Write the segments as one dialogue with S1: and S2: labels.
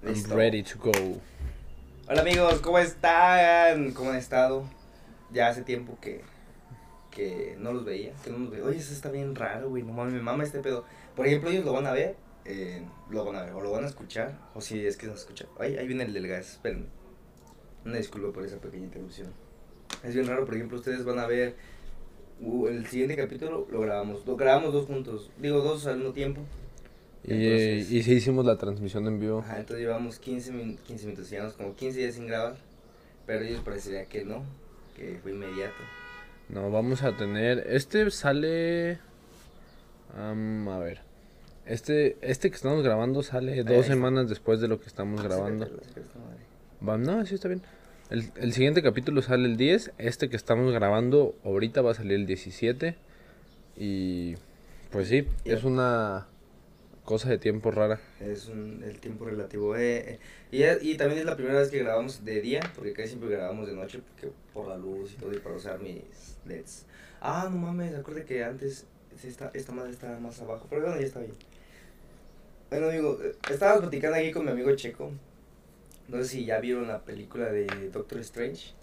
S1: I'm
S2: Listo.
S1: ready to go.
S2: Hola amigos, ¿cómo están? ¿Cómo han estado? Ya hace tiempo que, que no los veía, que no los veía. Oye, eso está bien raro, güey, no mames, me mama este pedo. Por ejemplo, ellos lo van a ver, eh, lo van a ver, o lo van a escuchar, o si es que se escucha. Ay, ahí viene el del gas, espérenme. Una disculpa por esa pequeña interrupción. Es bien raro, por ejemplo, ustedes van a ver uh, el siguiente capítulo, lo grabamos, lo grabamos dos juntos, digo dos al mismo tiempo.
S1: Y,
S2: Entonces-
S1: y sí hicimos la transmisión en vivo.
S2: Ajá, entonces llevamos 15, min- 15 minutos, llevamos como 15 días sin grabar, pero ellos parecería que no, que fue inmediato.
S1: No, vamos a tener. Este sale. am, a ver. Este, este que estamos grabando sale
S2: ahí
S1: dos semanas después de lo que estamos grabando.
S2: Acércatelo, madre.
S1: Va, no, sí está bien. El, el siguiente capítulo sale el 10. Este que estamos grabando ahorita va a salir el 17. Y. Pues sí, es una cosa de tiempo rara.
S2: Es un, el tiempo relativo. eh, eh, y, y también es la primera vez que grabamos de día, porque casi siempre grabamos de noche, porque por la luz y todo, y para usar mis LEDs. Ah, no mames, acuérdate que antes esta, esta madre estaba más abajo, pero bueno, ya está bien. Bueno, amigo, eh, estaba platicando aquí con mi amigo Checo. No sé si ya vieron la película de Doctor Strange.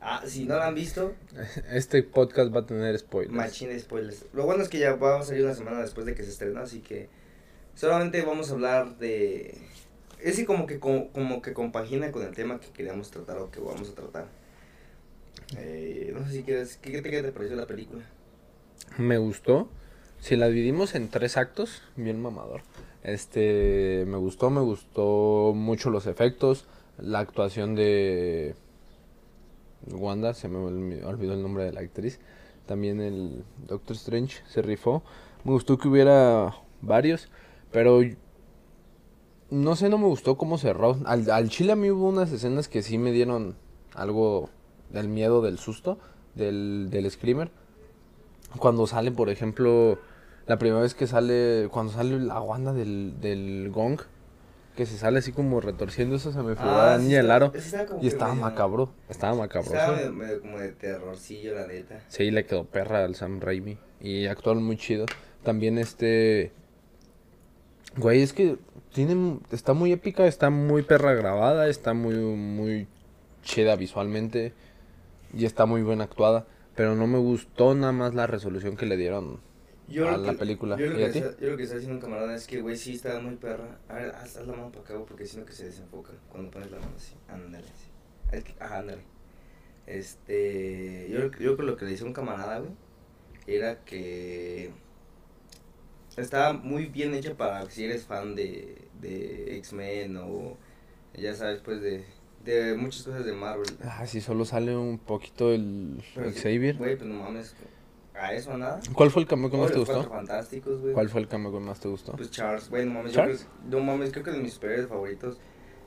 S2: Ah, si no la han visto,
S1: Este podcast va a tener spoilers.
S2: Machine spoilers. Lo bueno es que ya va a salir una semana después de que se estrenó, así que solamente vamos a hablar de... Es que como que, como, como que compagina con el tema que queríamos tratar o que vamos a tratar. Eh, no sé si quieres... ¿Qué, qué te, qué te pareció la película?
S1: Me gustó. Si la dividimos en tres actos, bien mamador. Este, me gustó, me gustó mucho los efectos, la actuación de Wanda, se me olvidó el nombre de la actriz. También el Doctor Strange se rifó. Me gustó que hubiera varios, pero no sé, no me gustó cómo cerró. Al, al chile a mí hubo unas escenas que sí me dieron algo del miedo, del susto, del, del screamer. Cuando sale, por ejemplo, la primera vez que sale, cuando sale la Wanda del, del gong, que se sale así como retorciendo, eso se me fue
S2: sí estaba-
S1: aro. Y estaba macabro, estaba macabroso.
S2: Estaba medio, medio como de terrorcillo, la neta.
S1: Sí, le quedó perra al Sam Raimi. Y actuaron muy chido. También este. Güey, es que tiene, está muy épica, está muy perra grabada, está muy, muy chida visualmente. Y está muy bien actuada. Pero no me gustó nada más la resolución que le dieron
S2: Yo
S1: a
S2: lo
S1: la
S2: que-
S1: película.
S2: Yo lo,
S1: ¿Y
S2: que
S1: a ti?
S2: está, yo lo que está haciendo un camarada es que, güey, sí estaba muy perra. A ver, haz, haz la mano para acá, porque siento que se desenfoca cuando pones la mano así. Ándale, así. Ajá, ándale. Este. Yo, yo creo que lo que le hizo un camarada, güey, era que. Estaba muy bien hecha para si eres fan de, de X-Men o. Ya sabes, pues de. De muchas cosas de Marvel.
S1: Ah, sí, solo sale un poquito el
S2: sí,
S1: Xavier.
S2: Güey, pues no mames. A eso nada.
S1: ¿Cuál fue el cameo que más te gustó?
S2: Fantásticos, güey.
S1: ¿Cuál fue el cameo que más te gustó?
S2: Pues Charles, güey, no mames, yo creo, no mames, creo que de mis superhéroes favoritos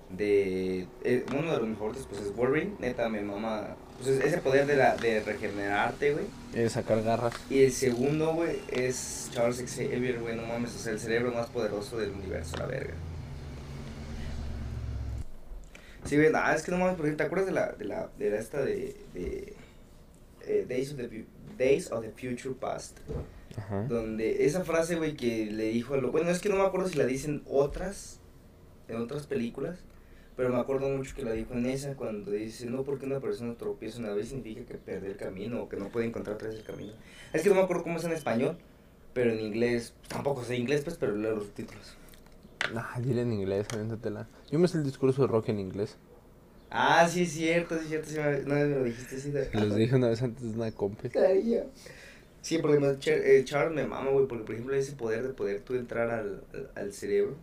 S2: de eh, uno de los favoritos pues es Wolverine, neta me mama, pues es- ese poder de la de regenerarte, güey.
S1: Eh, sacar garras.
S2: Y el segundo, güey, es Charles Xavier, güey, no mames, o sea, el cerebro más poderoso del universo, la verga. Sí, güey, ah, es que no mames, por ejemplo, ¿te acuerdas de la de la de la esta de de eh, Days of the Days of the Future Past?
S1: Ajá.
S2: Donde esa frase, güey, que le dijo a lo... Bueno, es que no me acuerdo si la dicen otras, en otras películas, pero me acuerdo mucho que la dijo en esa cuando dice, no porque una persona tropieza una vez significa que perdió el camino o que no puede encontrar otra vez el camino. Es que no me acuerdo cómo es en español, pero en inglés, tampoco sé inglés, pues, pero leo los subtítulos.
S1: Ah, dile en inglés, aviéntatela. Yo me sé el discurso de rock en inglés.
S2: Ah, sí es cierto, sí es cierto, sí una vez me lo dijiste, sí. de-
S1: los dije una vez antes de una compa.
S2: Sí, porque me- Char- eh, Charles me mama, güey, porque por ejemplo ese poder de poder tú entrar al, al, al cerebro.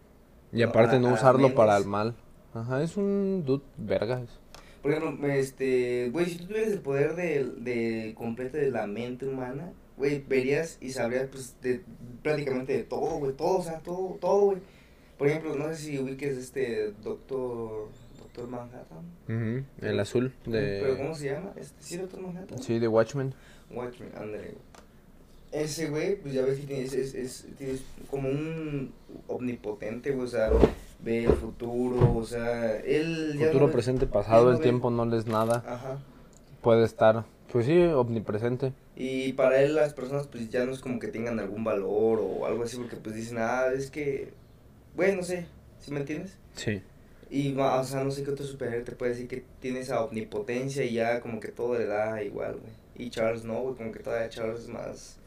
S1: Y aparte
S2: A-
S1: no
S2: a
S1: usarlo para el mal. Ajá, es un dude vergas.
S2: Por ejemplo, este, güey, si tú tuvieras el poder de, de completo de la mente humana, güey, verías y sabrías, pues, de, prácticamente de todo, güey, todo, o sea, todo, todo, güey. Por ejemplo, no sé si ubiques este Doctor, Doctor Manhattan.
S1: El azul
S2: ¿Pero cómo
S1: de...
S2: se llama? Este, ¿Sí, Doctor Manhattan?
S1: Sí, de Watchmen.
S2: Watchmen, ándale, güey. Ese güey, pues ya ves que tienes, es, es, tienes como un omnipotente, güey, o sea, ve el futuro, o sea, él ya
S1: Futuro,
S2: no ve-
S1: presente, pasado, el tiempo no les nada.
S2: Ajá.
S1: Puede estar, pues sí, omnipresente.
S2: Y para él las personas pues ya no es como que tengan algún valor o algo así porque pues dicen, ah, es que, bueno, no sé, ¿Sí me entiendes?
S1: Sí.
S2: Y, o sea, no sé qué otro superhéroe te puede decir que tiene esa omnipotencia y ya como que todo le da igual, güey. Y Charles no, güey, como que todavía Charles es más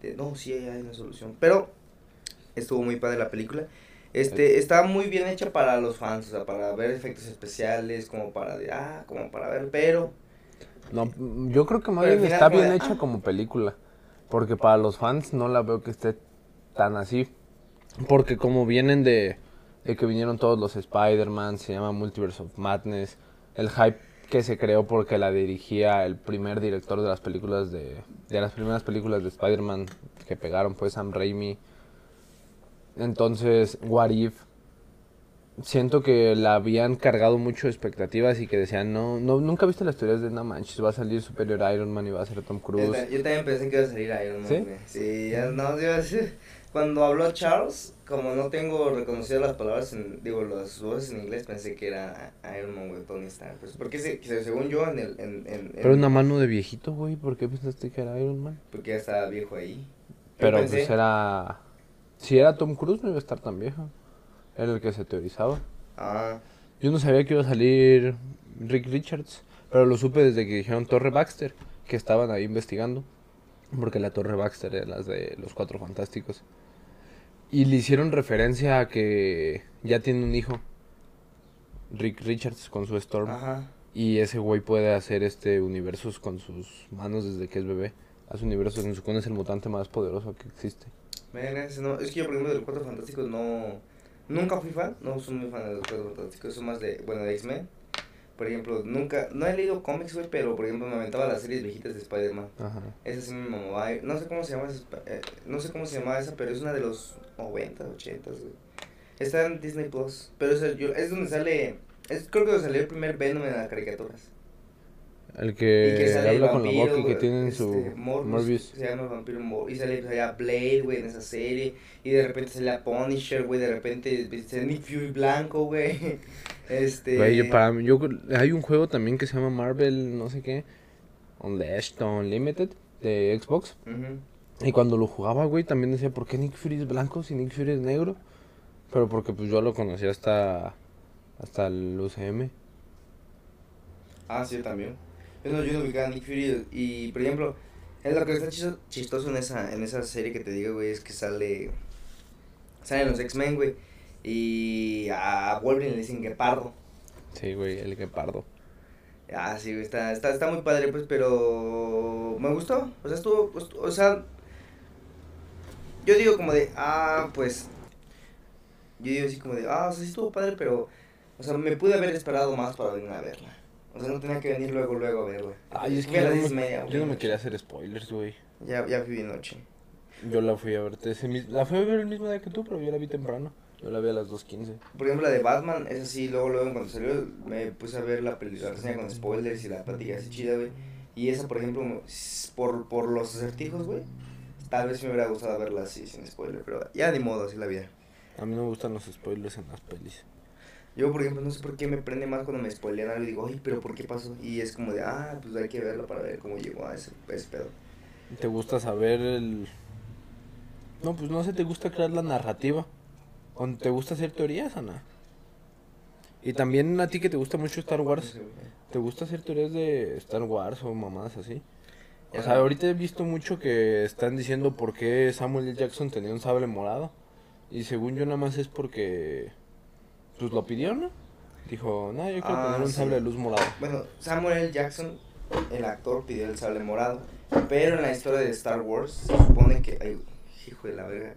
S2: de, no, sí, hay una solución. Pero estuvo muy padre la película. Este, está muy bien hecha para los fans, o sea, para ver efectos especiales, como para, de, ah, como para ver, pero...
S1: No, yo creo que más bien está bien hecha como película, porque para los fans no la veo que esté tan así, porque como vienen de de que vinieron todos los Spider-Man, se llama Multiverse of Madness, el hype que se creó porque la dirigía el primer director de las películas de, de las primeras películas de Spider-Man que pegaron fue Sam Raimi. Entonces, What If siento que la habían cargado mucho de expectativas y que decían, no, no nunca viste las teorías de No Manches, va a salir Superior Iron Man y va a ser Tom Cruise.
S2: Yo, también pensé que iba a salir Iron Man. ¿Sí? Sí, no, yo, cuando habló Charles, como no tengo reconocidas las palabras, en, digo, las voces en inglés, pensé que era Iron Man, güey, Tony Stark. Pues, porque según yo, en el... En, en,
S1: Pero una mano de viejito, güey, ¿por qué pensaste que era Iron Man?
S2: Porque ya estaba viejo ahí.
S1: Pero pues era... Si era Tom Cruise, no iba a estar tan viejo. Era el que se teorizaba.
S2: Ah.
S1: Yo no sabía que iba a salir Rick Richards, pero lo supe desde que dijeron Torre Baxter, que estaban ahí investigando. Porque la Torre Baxter era las de los Cuatro Fantásticos. Y le hicieron referencia a que ya tiene un hijo. Rick Richards con su Storm.
S2: Ajá.
S1: Y ese güey puede hacer este universos con sus manos desde que es bebé. Hace universos, se supone es el mutante más poderoso que existe.
S2: no, es que yo por ejemplo de los Cuatro Fantásticos no... Nunca fui fan, no soy muy fan de los Cuatro Fantásticos, soy más de, bueno, de X-Men. Por ejemplo, nunca, no he leído cómics, güey, pero por ejemplo me aventaba las series viejitas de Spider-Man. Esa sí me mamaba. No sé cómo se llama esa, eh, no sé cómo se llama esa, pero es una de los 90, 80, güey. Está en Disney Plus, pero es, es donde sale, es creo que donde salió el primer Venom en las caricaturas.
S1: El que, habla con la boca y que tienen este, su
S2: Morbius, Se llama Vampiro Morbius. Y sale salía Blade, güey, en esa serie. Y de repente salía Punisher, güey. De repente sale Nick Fury blanco, güey. Este.
S1: Güey, para yo, hay un juego también que se llama Marvel, no sé qué. Unleashed Unlimited de Xbox. Y cuando lo jugaba, güey, también decía, ¿por qué Nick Fury es blanco si Nick Fury es negro? Pero porque pues yo lo conocía hasta, hasta el UCM.
S2: Ah, sí, también. Yo no, yo no ubicaba Nick Fury y, por ejemplo, es lo que está chistoso en esa, en esa serie que te digo, güey, es que sale, salen los X-Men, güey, y a Wolverine le dicen Guepardo.
S1: Sí, güey, el Guepardo.
S2: Ah, sí, güey, está, está, está muy padre, pues, pero me gustó, o sea, estuvo, pues, o sea, yo digo como de, ah, pues, yo digo así como de, ah, o sea, sí estuvo padre, pero, o sea, me pude haber esperado más para venir a verla. O sea, no tenía que venir luego, luego a ver, güey.
S1: Ay, es que yo, no me, yo no me quería hacer spoilers, güey.
S2: Ya, ya fui de noche.
S1: Yo la fui a ver, ese, la fui a ver el mismo día que tú, pero yo la vi temprano. Yo la vi a las 2.15.
S2: Por ejemplo, la de Batman, esa sí, luego, luego cuando salió, me puse a ver la película con spoilers y la plática así chida, güey. Y esa, por ejemplo, por, por los acertijos, güey, tal vez me hubiera gustado verla así, sin spoiler, pero ya ni modo, así la vida.
S1: A mí no me gustan los spoilers en las pelis.
S2: Yo, por ejemplo, no sé por qué me prende más cuando me spoilean algo y digo, ay, pero ¿por qué pasó? Y es como de, ah, pues hay que verlo para ver cómo llegó a ese, pedo.
S1: ¿Te gusta saber el...? No, pues no sé, ¿te gusta crear la narrativa? ¿O te gusta hacer teorías, Ana? Y también a ti que te gusta mucho Star Wars, ¿te gusta hacer teorías de Star Wars o mamadas así? O sea, ahorita he visto mucho que están diciendo por qué Samuel L. Jackson tenía un sable morado. Y según yo nada más es porque pues lo pidió, ¿no? Dijo, no, yo quiero ah, tener un sable de luz morado.
S2: Bueno, Samuel L. Jackson, el actor, pidió el sable morado. Pero en la historia de Star Wars se supone que. Ay, hijo de la verga.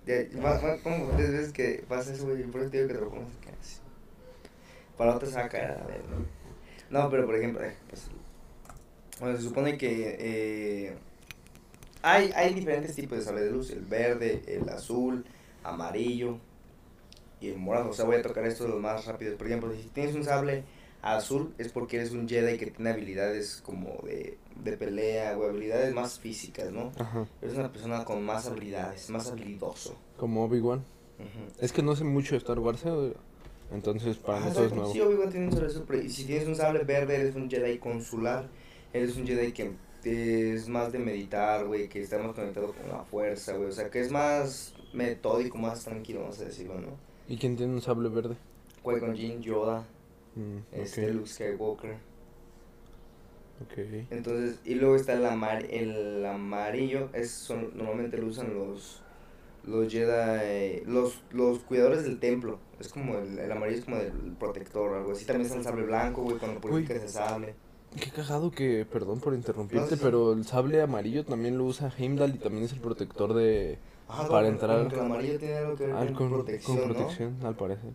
S2: Como tres veces que pasa eso, güey. Por eso digo que te lo pongas así. Para otra se va a caer, a ver, ¿no? Pero por ejemplo, pues, bueno, se supone que eh, hay, hay diferentes tipos de sable de luz: el verde, el azul, amarillo y el morado. O sea, voy a tocar esto de los más rápidos. Por ejemplo, si tienes un sable azul es porque eres un Jedi que tiene habilidades como de, de pelea o habilidades más físicas, ¿no?
S1: Ajá.
S2: Eres una persona con más habilidades, más habilidoso.
S1: Como Obi-Wan. Es que no sé mucho de Star Wars, ¿eh? entonces para
S2: ah,
S1: nosotros es nuevo.
S2: Sí, Obi-Wan tiene un sable azul, y si tienes un sable verde eres un Jedi consular, eres un Jedi que es más de meditar, güey, que está más conectado con la fuerza, güey, o sea, que es más metódico, más tranquilo, vamos a decirlo, ¿no?
S1: ¿Y quién tiene un sable verde?
S2: Qui-Gon Jinn, Yoda,
S1: Mm,
S2: este, Luke Skywalker.
S1: ok.
S2: Entonces, y luego está el, amar el amarillo, es, son, normalmente lo usan los, los Jedi, los, los cuidadores del templo. Es como el, el amarillo es como el protector o algo así. También está el sable blanco, güey, cuando purificas el sable.
S1: Qué cagado que, perdón por interrumpirte,
S2: No, sí, sí.
S1: pero el sable amarillo también lo usa Heimdall y también es el protector de...
S2: Ajá,
S1: Para entrar-
S2: como que el amarillo tiene algo que ver
S1: Ah,
S2: con,
S1: con,
S2: protección,
S1: con
S2: ¿no?
S1: al parecer.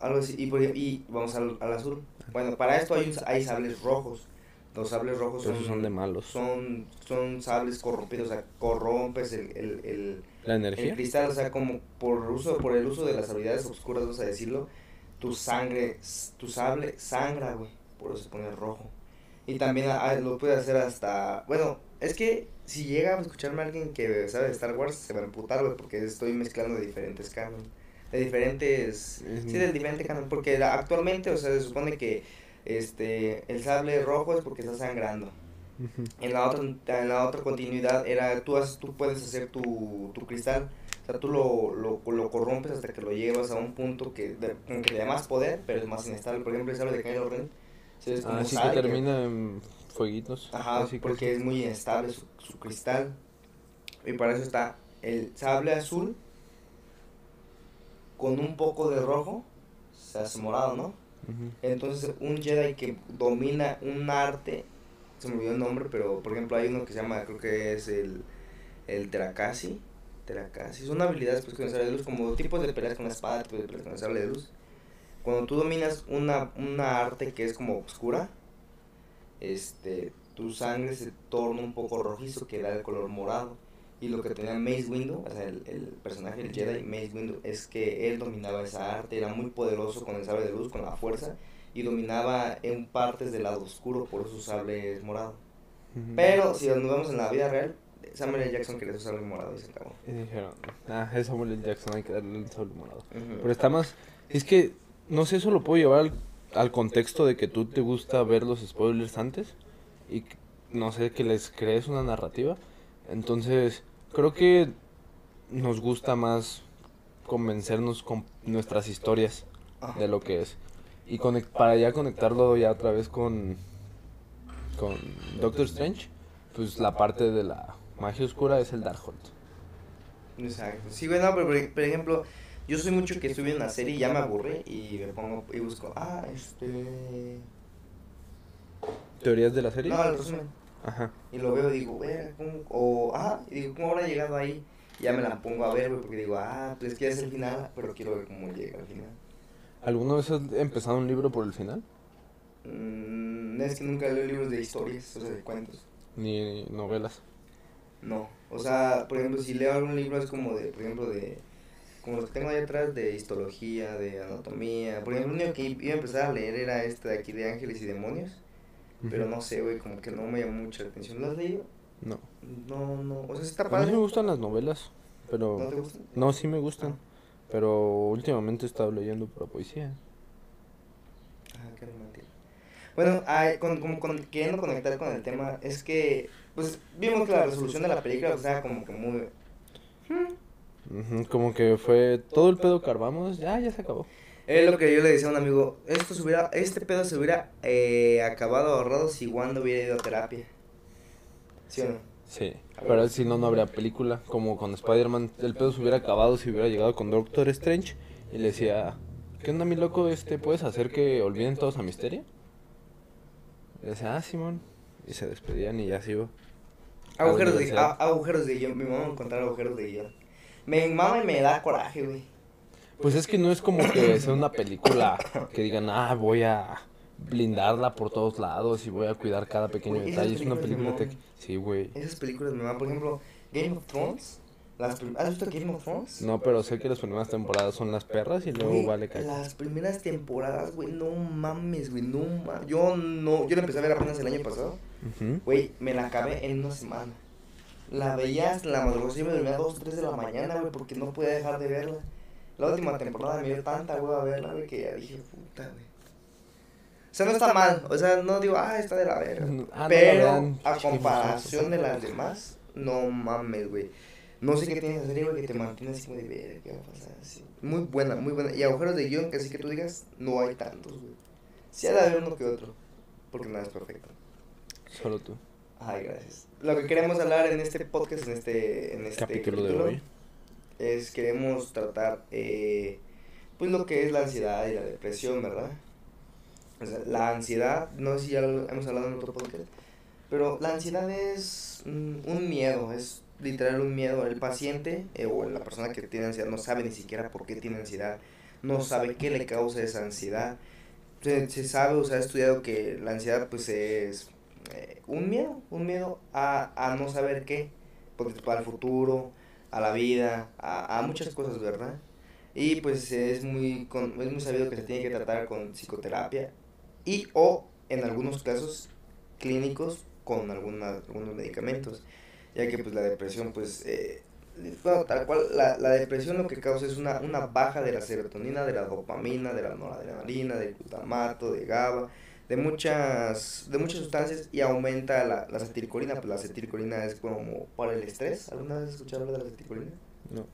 S2: Algo así. Y, por y vamos al, al azul. Bueno, para esto hay, hay sables rojos. Los sables rojos son,
S1: son de malos.
S2: son, son sables corrompidos, o sea, corrompes el, el, el,
S1: ¿La
S2: el cristal, o sea, como por uso, por el uso de las habilidades oscuras, vamos a decirlo, tu sangre, tu sable sangra, güey, por eso se pone rojo. Y también ah, lo puede hacer hasta, bueno, es que si llega a escucharme alguien que sabe de Star Wars, se va a emputar, güey, porque estoy mezclando de diferentes canon, de diferentes,
S1: Es-
S2: sí, del diferente canon, porque la- actualmente, o sea, se supone que este, el sable rojo es porque está sangrando. En la otra, en la otra continuidad era, tú, haces, tú puedes hacer tu, tu cristal, o sea, tú lo, lo, lo corrompes hasta que lo llevas a un punto que, de, como que le da más poder, pero es más inestable. Por ejemplo, el sable de Kylo Ren, sí, es como
S1: Ah, que termina en fueguitos.
S2: Ajá,
S1: así que-
S2: porque es muy inestable su, su cristal. Y para eso está el sable azul con un poco de rojo, se hace morado, ¿no? Entonces, un Jedi que domina un arte, se me olvidó el nombre, pero por ejemplo hay uno que se llama, creo que es el, el Terakasi. Terakasi. Son habilidades pues, con el sable de luz, como tipos de peleas con la espada, tipos de peleas con el sable de luz. Cuando tú dominas una, una arte que es como oscura, este, tu sangre se torna un poco rojizo, que da el color morado. Y lo que tenía Mace Windu, o sea, el, el personaje del Jedi, Mace Windu, es que él dominaba esa arte, era muy poderoso con el sable de luz, con la fuerza, y dominaba en partes del lado oscuro, por eso su sable es morado. Pero si nos vemos en la vida real, Samuel L. Jackson quería su sable morado y se acabó.
S1: Y dijeron, ah, es Samuel L. Jackson, hay que darle el sable morado. Pero está más. Es que, no sé, eso lo puedo llevar al, al contexto de que tú te gusta ver los spoilers antes y no sé, que les crees una narrativa. Entonces, creo que nos gusta más convencernos con nuestras historias
S2: Ajá.
S1: de lo que es. Y para ya conectarlo ya otra vez con, con Doctor Strange, pues la parte de la magia oscura es el Darkhold.
S2: Exacto. Sí, güey, no, pero por ejemplo, yo soy mucho que estoy viendo una serie y ya me aburrí y me pongo y busco, ah, este...
S1: ¿Teorías de la serie?
S2: No, el resumen.
S1: Ajá.
S2: Y lo veo y digo, güey, ¿cómo? O, ah, y digo, ¿cómo habrá llegado ahí? Y ya me la pongo a ver, güey, porque digo, ah, pues es que es el final, pero quiero ver cómo llega al final.
S1: ¿Alguna vez has empezado un libro por el final?
S2: Mm, es que nunca leo libros de historias, o sea, de cuentos.
S1: Ni novelas.
S2: No, o sea, por ejemplo, si leo algún libro es como de, por ejemplo, de, como los que tengo ahí atrás, de histología, de anatomía. Por ejemplo, el único que iba a empezar a leer era este de aquí de Ángeles y Demonios, pero no sé, güey, como que no me llamó mucho la atención. ¿Lo has leído?
S1: No.
S2: No, no, o sea, está
S1: A mí
S2: padre.
S1: me gustan las novelas,
S2: ¿No
S1: pero...
S2: te gustan?
S1: No, sí me gustan. Pero últimamente he estado leyendo pura poesía.
S2: Ah, qué romántico. Bueno, ay, con, como con- queriendo conectar con el tema, es que, pues, vimos que la resolución de la película, o sea, como que muy...
S1: Ujú, Como que fue todo el pedo que armamos, ya, ya se acabó.
S2: Es lo que yo le decía a un amigo, esto se hubiera, este pedo se hubiera eh, acabado ahorrado si Wanda hubiera ido a terapia. ¿Sí o no?
S1: Sí, pero si no, no habría película. Como con Spider-Man, el pedo se hubiera acabado si hubiera llegado con Doctor Strange y le decía, ¿qué onda, mi loco? Este, ¿Puedes hacer que olviden todos a Misterio? Y le decía, ah, Simón. Y se despedían y ya se iba.
S2: Agujeros de, a- agujeros de guion, mi mamá encontrar agujeros de guion. Me mama y me da coraje, güey.
S1: Pues es que no es como que sea una película que digan, ah, voy a blindarla por todos lados y voy a cuidar cada pequeño detalle. Es una película tec- Sí, güey.
S2: Esas películas me maman, por ejemplo, Game of Thrones. Las prim- ¿Has visto Game of Thrones?
S1: No, pero sé que las primeras temporadas son las perras y luego vale caca.
S2: Las primeras temporadas, güey, no mames, güey, no mames. Yo no, yo la empecé a ver apenas el año pasado. Güey, me la acabé en una semana. La veía hasta la madrugada, yo me dormía a 2, 3 de la mañana, güey, porque no podía dejar de verla. La última temporada me dio tanta hueva verla, güey, que ya dije, puta, güey. O sea, no está mal, o sea, no digo, ah, está de la verga.
S1: Ah,
S2: pero a comparación de las demás, no mames, güey. No sé qué tienes que hacer, güey, que te mantiene así como de ver qué va a pasar. Así. Muy buena, muy buena. Y agujeros de guion, que así que tú digas, no hay tantos, güey. Sí ha de haber uno que otro, porque nada es perfecto.
S1: Solo tú.
S2: Ay, gracias. Lo que queremos hablar en este podcast, en este, en este
S1: Capítulo de hoy.
S2: es queremos tratar eh, pues lo que es la ansiedad y la depresión, ¿verdad? O sea, la ansiedad, no sé si ya lo hemos hablado en otro podcast, pero la ansiedad es mm, un miedo, es literal un miedo. El paciente eh, o la persona que tiene ansiedad no sabe ni siquiera por qué tiene ansiedad, no sabe qué le causa esa ansiedad. Se, se sabe, o se ha estudiado que la ansiedad pues es eh, un miedo, un miedo a, a no saber qué, porque para el futuro, a la vida, a, a muchas cosas, ¿verdad? Y pues es muy, con, es muy sabido que se tiene que tratar con psicoterapia y o en algunos casos clínicos con algunos medicamentos, ya que pues la depresión pues... Eh, bueno, tal cual, la, la depresión lo que causa es una, una baja de la serotonina, de la dopamina, de la noradrenalina, del glutamato, de GABA, de muchas, de muchas sustancias y aumenta la, la acetilcolina, pues la acetilcolina es como para el estrés. ¿Alguna vez has escuchado hablar de la acetilcolina?
S1: No.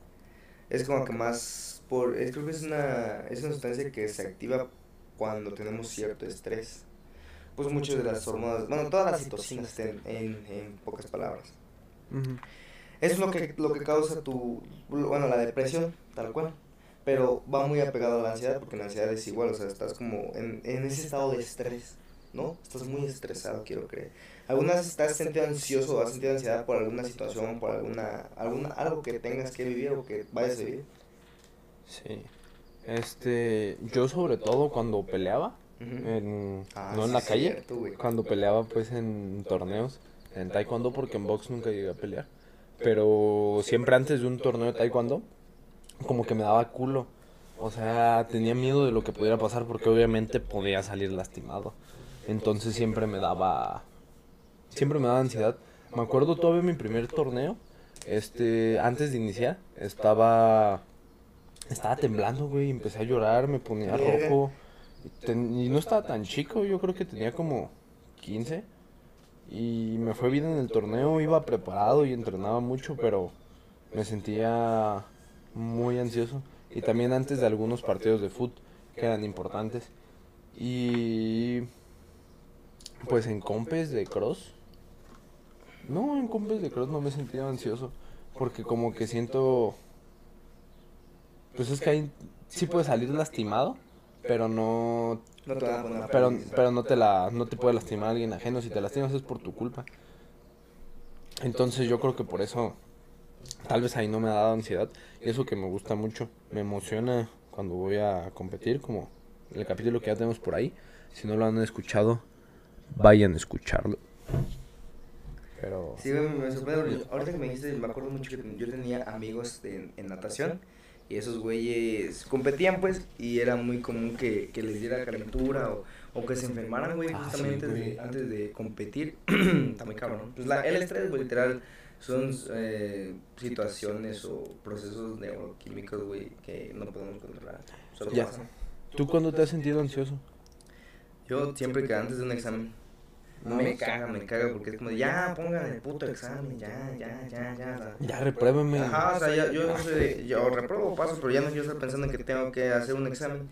S2: Es como que más por, es, creo que es una, es una sustancia que se activa cuando tenemos cierto estrés. Pues muchas de las hormonas, bueno, todas las citocinas en, en, en pocas palabras. Eso es lo que, lo que causa tu, bueno, la depresión, tal cual. Pero va muy apegado a la ansiedad, porque la ansiedad es igual, o sea, estás como en, en ese estado de estrés, ¿no? Estás muy estresado, quiero creer. ¿Alguna vez estás sentido ansioso o has sentido ansiedad por alguna situación, por alguna, alguna, algo que tengas que vivir o que vayas a vivir?
S1: Sí. Este, yo sobre todo cuando peleaba, en,
S2: Ah,
S1: no en
S2: sí,
S1: la calle,
S2: cierto,
S1: cuando peleaba pues en torneos, en taekwondo, porque en box nunca llegué a pelear, pero siempre antes de un torneo de taekwondo, como que me daba culo, o sea, tenía miedo de lo que pudiera pasar, porque obviamente podía salir lastimado, entonces siempre me daba, siempre me daba ansiedad, me acuerdo todavía mi primer torneo, este, antes de iniciar, estaba, estaba temblando, güey, empecé a llorar, me ponía rojo, Ten- y no estaba tan chico, yo creo que tenía como 15. Y me fue bien en el torneo, iba preparado y entrenaba mucho, pero me sentía muy ansioso. Y también antes de algunos partidos de fútbol que eran importantes. Y pues en compes de cross. No, en compes de cross no me sentía ansioso. Porque como que siento... Pues es que ahí sí puedes salir lastimado, pero no
S2: te a
S1: pero, pero no te la no te puede lastimar alguien ajeno si te lastimas es por tu culpa entonces yo creo que por eso tal vez ahí no me ha dado ansiedad y eso que me gusta mucho me emociona cuando voy a competir como el capítulo que ya tenemos por ahí si no lo han escuchado vayan a escucharlo pero
S2: Sí, güey, me sorprende. Ahorita que me dijiste, me acuerdo mucho que yo tenía amigos en, en natación y esos güeyes competían, pues, y era muy común que, que les diera calentura o, o que se enfermaran, güey,
S1: Ah, sí,
S2: justamente
S1: güey.
S2: de- antes de competir. Está muy cabrón. Pues la, el estrés, güey, literal, son eh, situaciones o procesos neuroquímicos, güey, que no podemos controlar. Solo
S1: Ya.
S2: pasan.
S1: tú cuándo te has sentido ansioso
S2: Yo siempre que antes de un examen, me caga, me caga, porque es como, de, ya, pongan el puto examen, ya, ya, ya, ya.
S1: ya repruébame
S2: Ajá, o sea, ya- yo no sé, de- yo repruebo pasos, pero ya no quiero estar pensando en que tengo que hacer un examen.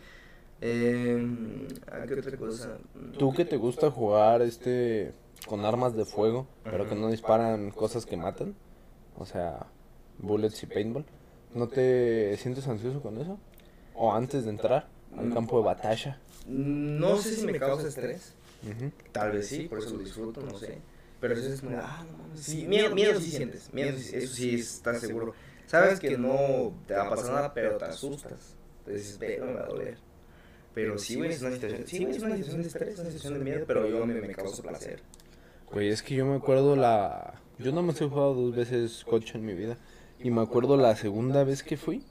S2: Eh, ¿a ¿Qué otra cosa?
S1: tú que te gusta jugar este con armas de fuego pero que no disparan cosas que matan o sea bullets y paintball. No te sientes ansioso con eso o antes de entrar al campo de batalla
S2: No sé si me causa estrés, tal vez sí, por eso lo disfruto, no sé. Pero eso es como, ah, no mames, sí, miedo, miedo sí sientes, miedo, sí- eso sí estás seguro. Sabes que no te va a pasar nada, pero te asustas. Te dices, pero me va a doler. Pero sí, güey, es una situación, sí, güey, es una situación de estrés, una situación de miedo, pero yo me, me causa placer.
S1: Güey, es que yo me acuerdo la... Yo nada más he jugado dos veces coche en mi vida. Y me acuerdo la segunda vez que fui,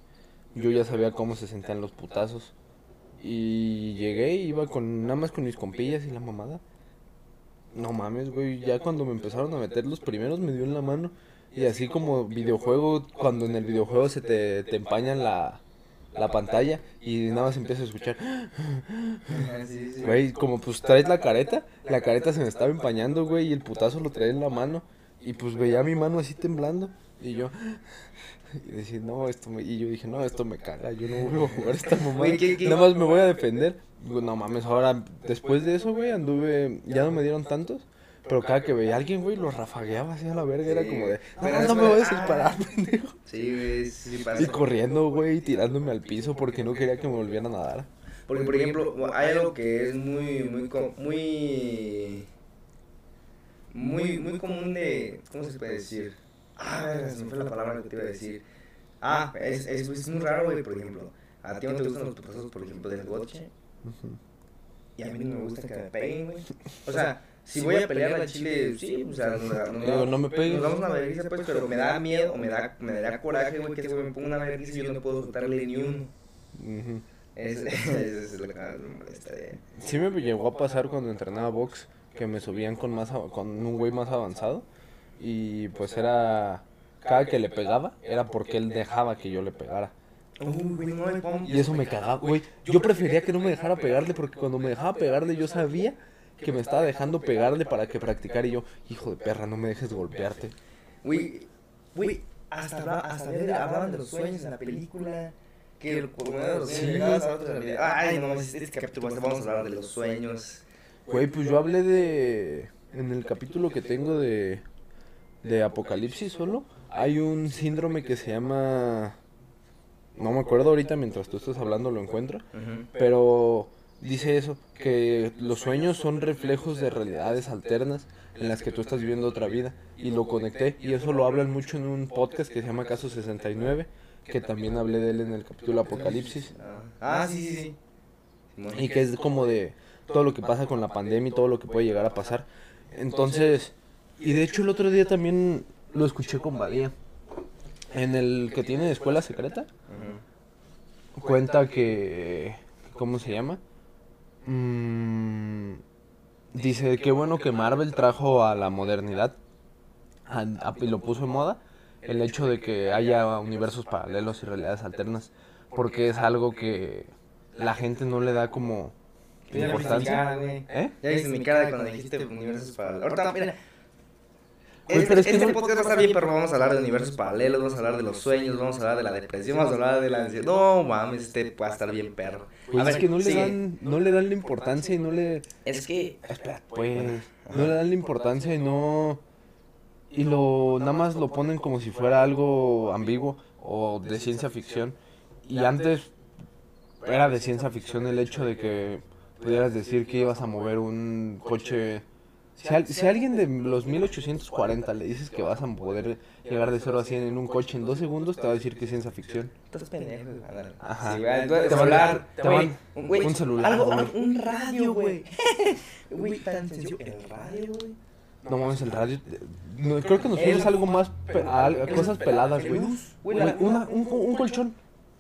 S1: yo ya sabía cómo se sentían los putazos. Y llegué, iba con nada más con mis compillas y la mamada. No mames, güey, ya cuando me empezaron a meter los primeros me dio en la mano. Y así como videojuego, cuando en el videojuego se te, te empañan la, la pantalla y nada más empiezas a escuchar.
S2: Sí, sí.
S1: Güey, como pues traes la careta, la careta se me estaba empañando, güey, y el putazo lo traía en la mano. Y pues veía mi mano así temblando. Y yo, y decir, no, esto me, y yo dije, no, esto me caga, yo no voy a jugar esta mamá. Nada más me voy a defender. no mames, ahora, después de eso, güey, anduve, ya no me dieron tantos. Pero cada que veía a alguien, güey, lo rafagueaba así a la verga. era como de, no, no me voy a disparar, pendejo.
S2: Sí, güey, sí pasa.
S1: Y corriendo, güey, tirándome al piso porque no quería que me volvieran a nadar.
S2: Porque, por ejemplo, hay algo que es muy, muy, muy, muy, muy común de, ¿cómo se puede decir? Ah, se me fue la palabra que te iba a decir. Ah, es, es, es muy raro, güey, por ejemplo. A ti no te gustan los putazos, por ejemplo, del coche. Y a mí no me gusta que me peguen, güey. O sea, si voy a pelear a Chile, sí, o sea, no,
S1: no, no me pegues.
S2: Nos damos una vergüenza, pues, pero me da miedo, o me da, me da coraje, güey, que güey me ponga una vergüenza y yo no puedo soltarle ni uno. es, es, lo que me molesta de...
S1: Sí me llegó a pasar cuando entrenaba box, que me subían con, más, con un güey más avanzado, y pues era, cada que le pegaba, era porque él dejaba que yo le pegara. y eso me cagaba, güey. Yo prefería que no me dejara pegarle porque cuando me dejaba pegarle yo sabía que me estaba dejando pegarle para que practicara y yo, hijo de perra, no me dejes golpearte.
S2: Güey, güey, hasta, hasta hablaban de los sueños en la película. Que el de los sueños. Ay, no, este capítulo vamos a hablar de los sueños.
S1: Güey, pues yo hablé de. En el capítulo que tengo de. De Apocalipsis solo. Hay un síndrome que se llama. No me acuerdo ahorita mientras tú estás hablando lo encuentro. Pero dice eso, que los sueños son reflejos de realidades alternas en las que tú estás viviendo otra vida. Y lo conecté, y eso lo hablan mucho en un podcast que se llama Caso 69, que también hablé de él en el capítulo Apocalipsis.
S2: Ah, sí, sí, sí.
S1: Y que es como de todo lo que pasa con la pandemia y todo lo que puede llegar a pasar. Entonces, y de hecho el otro día también lo escuché con Badía. En el que tiene escuela secreta, cuenta que, ¿cómo se llama? Mm, dice, qué bueno que Marvel trajo a la modernidad y lo puso en moda el hecho de que haya universos paralelos y realidades alternas, porque es algo que la gente no le da como importancia.
S2: ¿Eh? Ya viste mi cara cuando dijiste universos paralelos. Ahorita, mira, este, este podcast va a estar bien, pero vamos a hablar de universos paralelos, vamos a hablar de los sueños, vamos a hablar de la depresión, vamos a hablar de la ansiedad. No mames, este va a estar bien perro.
S1: Pues es que no le, dan, no le dan la importancia y no le...
S2: Es que...
S1: Espera, pues... No le dan la importancia y no... Y lo nada más lo ponen como si fuera algo ambiguo o de ciencia ficción. Y antes era de ciencia ficción el hecho de que pudieras decir que ibas a mover un coche si, alguien de los 1840 le dices que vas a poder llegar de 0 a 100 en un coche en 2 segundos, te va a decir que es ciencia ficción.
S2: Estás pendejo,
S1: Ajá.
S2: te van te van
S1: un celular. Algo,
S2: un radio, güey. Güey, tan sencillo. El radio, güey.
S1: No mames, el radio. creo que nos es algo más. cosas peladas, güey. un, un colchón.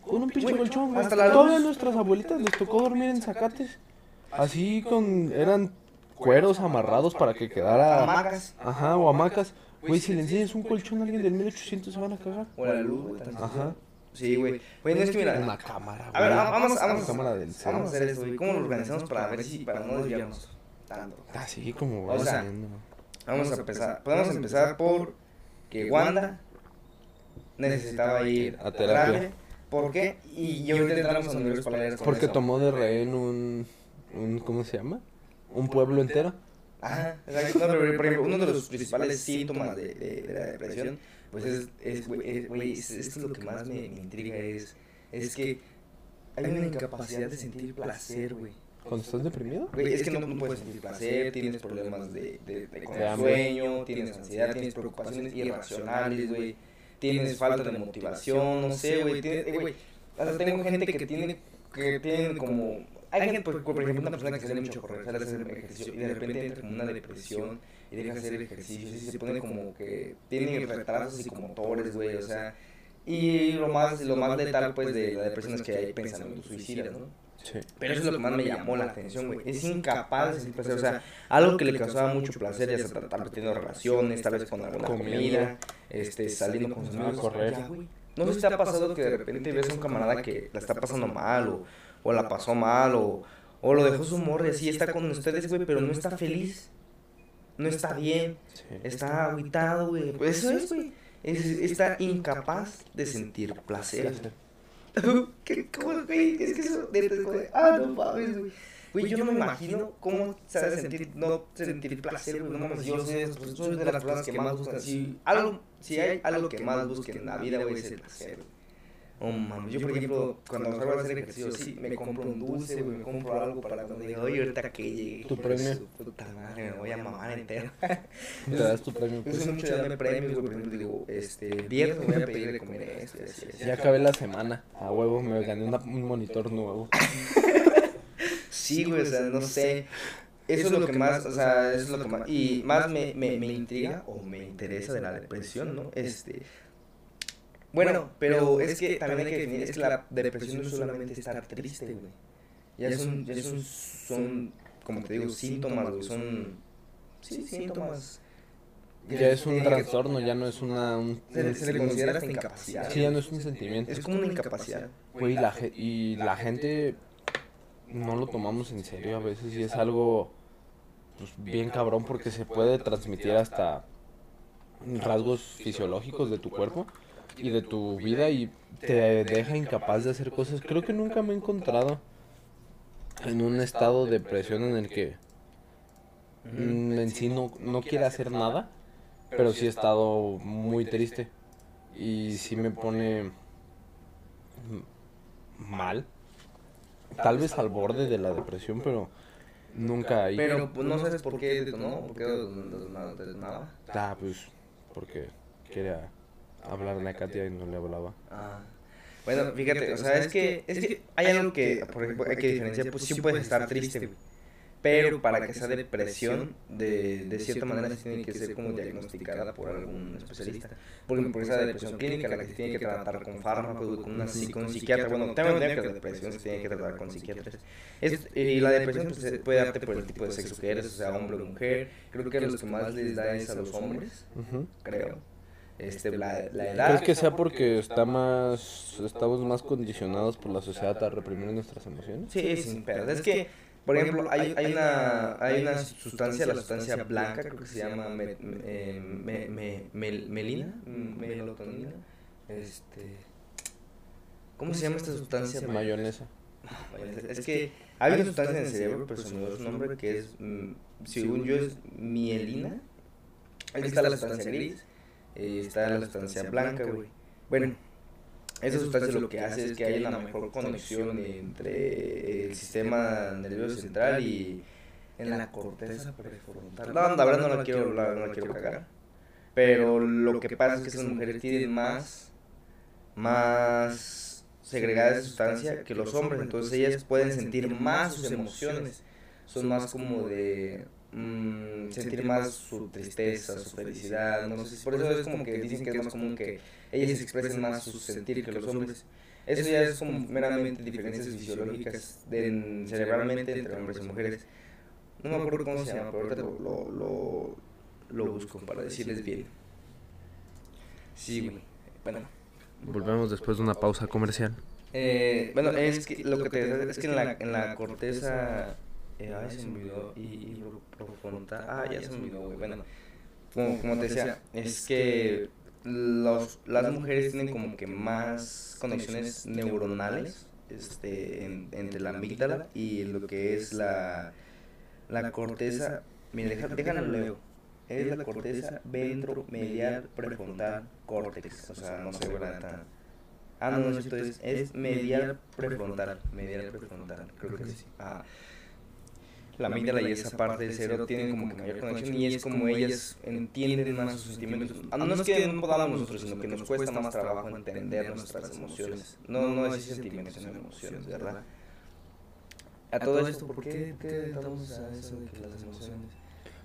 S1: Con un pinche colchón, güey. Todas nuestras abuelitas les tocó dormir en zacates. Así con. Eran cueros amarrados para que quedara.
S2: Hamacas.
S1: Ajá, o hamacas. Güey, si le enseñas un colchón a alguien del 1800 se van a cagar.
S2: O la luz, güey.
S1: Ajá.
S2: Sí, güey. Güey, no es que mira.
S1: Una cámara,
S2: A ver, vamos, vamos,
S1: cámara del
S2: vamos a hacer esto, güey. ¿Cómo lo organizamos para ver si, para no desviarnos tanto?
S1: Así como
S2: o sea, Vamos a empezar. Podemos empezar por que Wanda necesitaba ir
S1: a terapia.
S2: ¿Por qué? Y yo ahorita entramos a paralelos.
S1: Porque tomó de rehén un, un. ¿Cómo se llama? Un pueblo entero.
S2: Ajá, exacto. No, pero, uno de los principales síntomas de, de, la depresión, pues es, es, güey, esto es lo que más me, me intriga, es, es que hay una incapacidad de sentir placer, güey.
S1: ¿Cuando estás deprimido?
S2: Güey, es que no, no puedes sentir placer, tienes problemas de, de, de, sueño, tienes ansiedad, tienes preocupaciones irracionales, güey, tienes falta de motivación, no sé, güey, güey, tengo gente que tiene, que tienen como hay gente, por, por, ejemplo, una persona que sale mucho a correr, sale a hacer ejercicio y de repente entra como una depresión y deja de hacer ejercicio y se pone como que tiene retrasos psicomotores, güey, o sea, y lo más, lo más letal, pues, de la depresión es que hay pensamientos suicidas, ¿no?
S1: Sí.
S2: Pero eso es lo que más me llamó la atención, güey. Es incapaz de sentir placer. O sea, algo que le causaba mucho placer, ya sea estar teniendo relaciones, tal vez con alguna comida, este, saliendo con sus amigos.
S1: correr.
S2: No sé si te ha pasado que de repente ves a un camarada que la está pasando mal o o la pasó mal, o, o lo dejó su morra y así está con ustedes, güey, pero no está feliz, no está bien, está aguitado, güey. Pues eso es, güey. es estar incapaz de sentir placer. ¿Qué, cómo, güey? Es que eso, como de, ah, no mames, güey. Güey, yo no me imagino cómo se de sentir, no sentir placer, güey, no mames, yo sé, pues, soy de las personas que más buscan, si, algo, si hay algo que más busquen en la vida, güey, es el placer, güey. Oh, mames, yo, por ejemplo, cuando salgo a hacer ejercicio, sí, me compro un dulce, güey, me compro algo para cuando diga, oye, ahorita que llegue.
S1: ¿Tu premio?
S2: Puta madre, me voy a mamar entero.
S1: Te das tu premio. Pues.
S2: soy mucho de darme premios, güey, por ejemplo, digo, este, viernes me voy a pedir de comer esto, y así, así.
S1: Ya acabé la semana. A huevo, me gané una- un monitor nuevo.
S2: Sí, güey, o sea, no sé. Eso es lo que más, o sea, eso es lo que más, y más me, me, me intriga o me interesa de la depresión, ¿no? Este, bueno, pero es que también hay que definir, es que la depresión no es solamente estar triste, güey. Ya son, ya son, son, como te digo, síntomas, güey, son, sí, síntomas.
S1: Ya es un trastorno, ya no es una... Un,
S2: Se, le- se le considera hasta incapacidad.
S1: Sí, ya no es un sentimiento.
S2: Es como una incapacidad.
S1: Güey, la, y la gente no lo tomamos en serio a veces y es algo pues, bien cabrón porque se puede transmitir hasta rasgos fisiológicos de tu cuerpo y de tu vida y te deja incapaz de hacer cosas. Creo que nunca me he encontrado en un estado de depresión en el que mm, en sí no, no quiere hacer nada, pero sí he estado muy triste y sí me pone mal. Tal vez al borde de la depresión, pero nunca ahí.
S2: Pero pues, no sabes por qué detonó, por qué detonaba.
S1: Ah, pues porque quería hablarle a Katia y no le hablaba.
S2: Ah. Bueno, fíjate, o sea, es que, es que hay algo que, por ejemplo, hay que diferenciar, pues sí puedes estar triste, güey. Pero para que sea depresión, de, de cierta manera sí tiene que ser como diagnosticada por algún especialista. Por ejemplo, por esa depresión clínica, la que se tiene que tratar con fármacos, con, una, con un psiquiatra. Bueno, tengo entendido que la depresión se tiene que tratar con psiquiatras. Es, y la depresión pues, se puede darte por el tipo de sexo que eres, o sea, hombre o mujer. Creo que los que más les da es a los hombres, creo. Este, la, la edad.
S1: ¿Crees que sea porque está más, estamos más condicionados por la sociedad a reprimir nuestras emociones?
S2: Sí, sin pedo. Es que, por ejemplo, hay, hay, una, hay una sustancia, la sustancia blanca, creo que se llama me- eh, me- me- mel- melina, melatonina. Este, ¿Cómo se llama esta sustancia?
S1: Mayonesa.
S2: Es que hay una sustancia en el cerebro, pero se me olvidó su nombre, que es, mm, según yo, es mielina. Ahí está la sustancia gris, eh, está la sustancia blanca, güey. Bueno, esa sustancia lo que hace es que haya una mejor conexión entre el sistema nervioso central y en la corteza prefrontal. No, verdad no la quiero, la- no la quiero cagar. Pero lo que pasa es que esas mujeres tienen más, más segregada esa sustancia que los hombres. Entonces ellas pueden sentir más sus emociones. Son más como de mm, sentir más su tristeza, su felicidad. No sé, por eso es como que dicen que es más común que ellas expresen más su sentir que los hombres. Eso ya es como meramente diferencias fisiológicas de, cerebralmente entre hombres y mujeres. No me acuerdo cómo se llama, pero ahorita lo, lo, lo, busco para decirles bien. Sí, güey. Bueno.
S1: Volvemos después de una pausa comercial.
S2: Eh, bueno, es que lo que te es que en la, en la corteza. Eh, ay, se me olvidó. Y, y profrontal. Ah, ya se me olvidó, güey. Bueno, como, como te decía, es que los, las mujeres tienen como que más conexiones neuronales este, en- entre la amígdala y lo que es la, la corteza. Mira, deja- déjalo leo. Es la corteza ventromedial prefrontal córtex. O sea, no sé, ¿verdad? Ah, no, no, esto es, es medial prefrontal. Medial prefrontal, creo que sí. Ah. La amígdala y esa parte del cerebro tienen como que mayor conexión y es como ellas entienden más sus sentimientos. Ah, No es que no podamos nosotros, sino que nos cuesta más trabajo entender nuestras emociones. No, no es sentimientos, sino emociones, ¿verdad? A todo esto, ¿por qué, qué estamos a eso de que las emociones?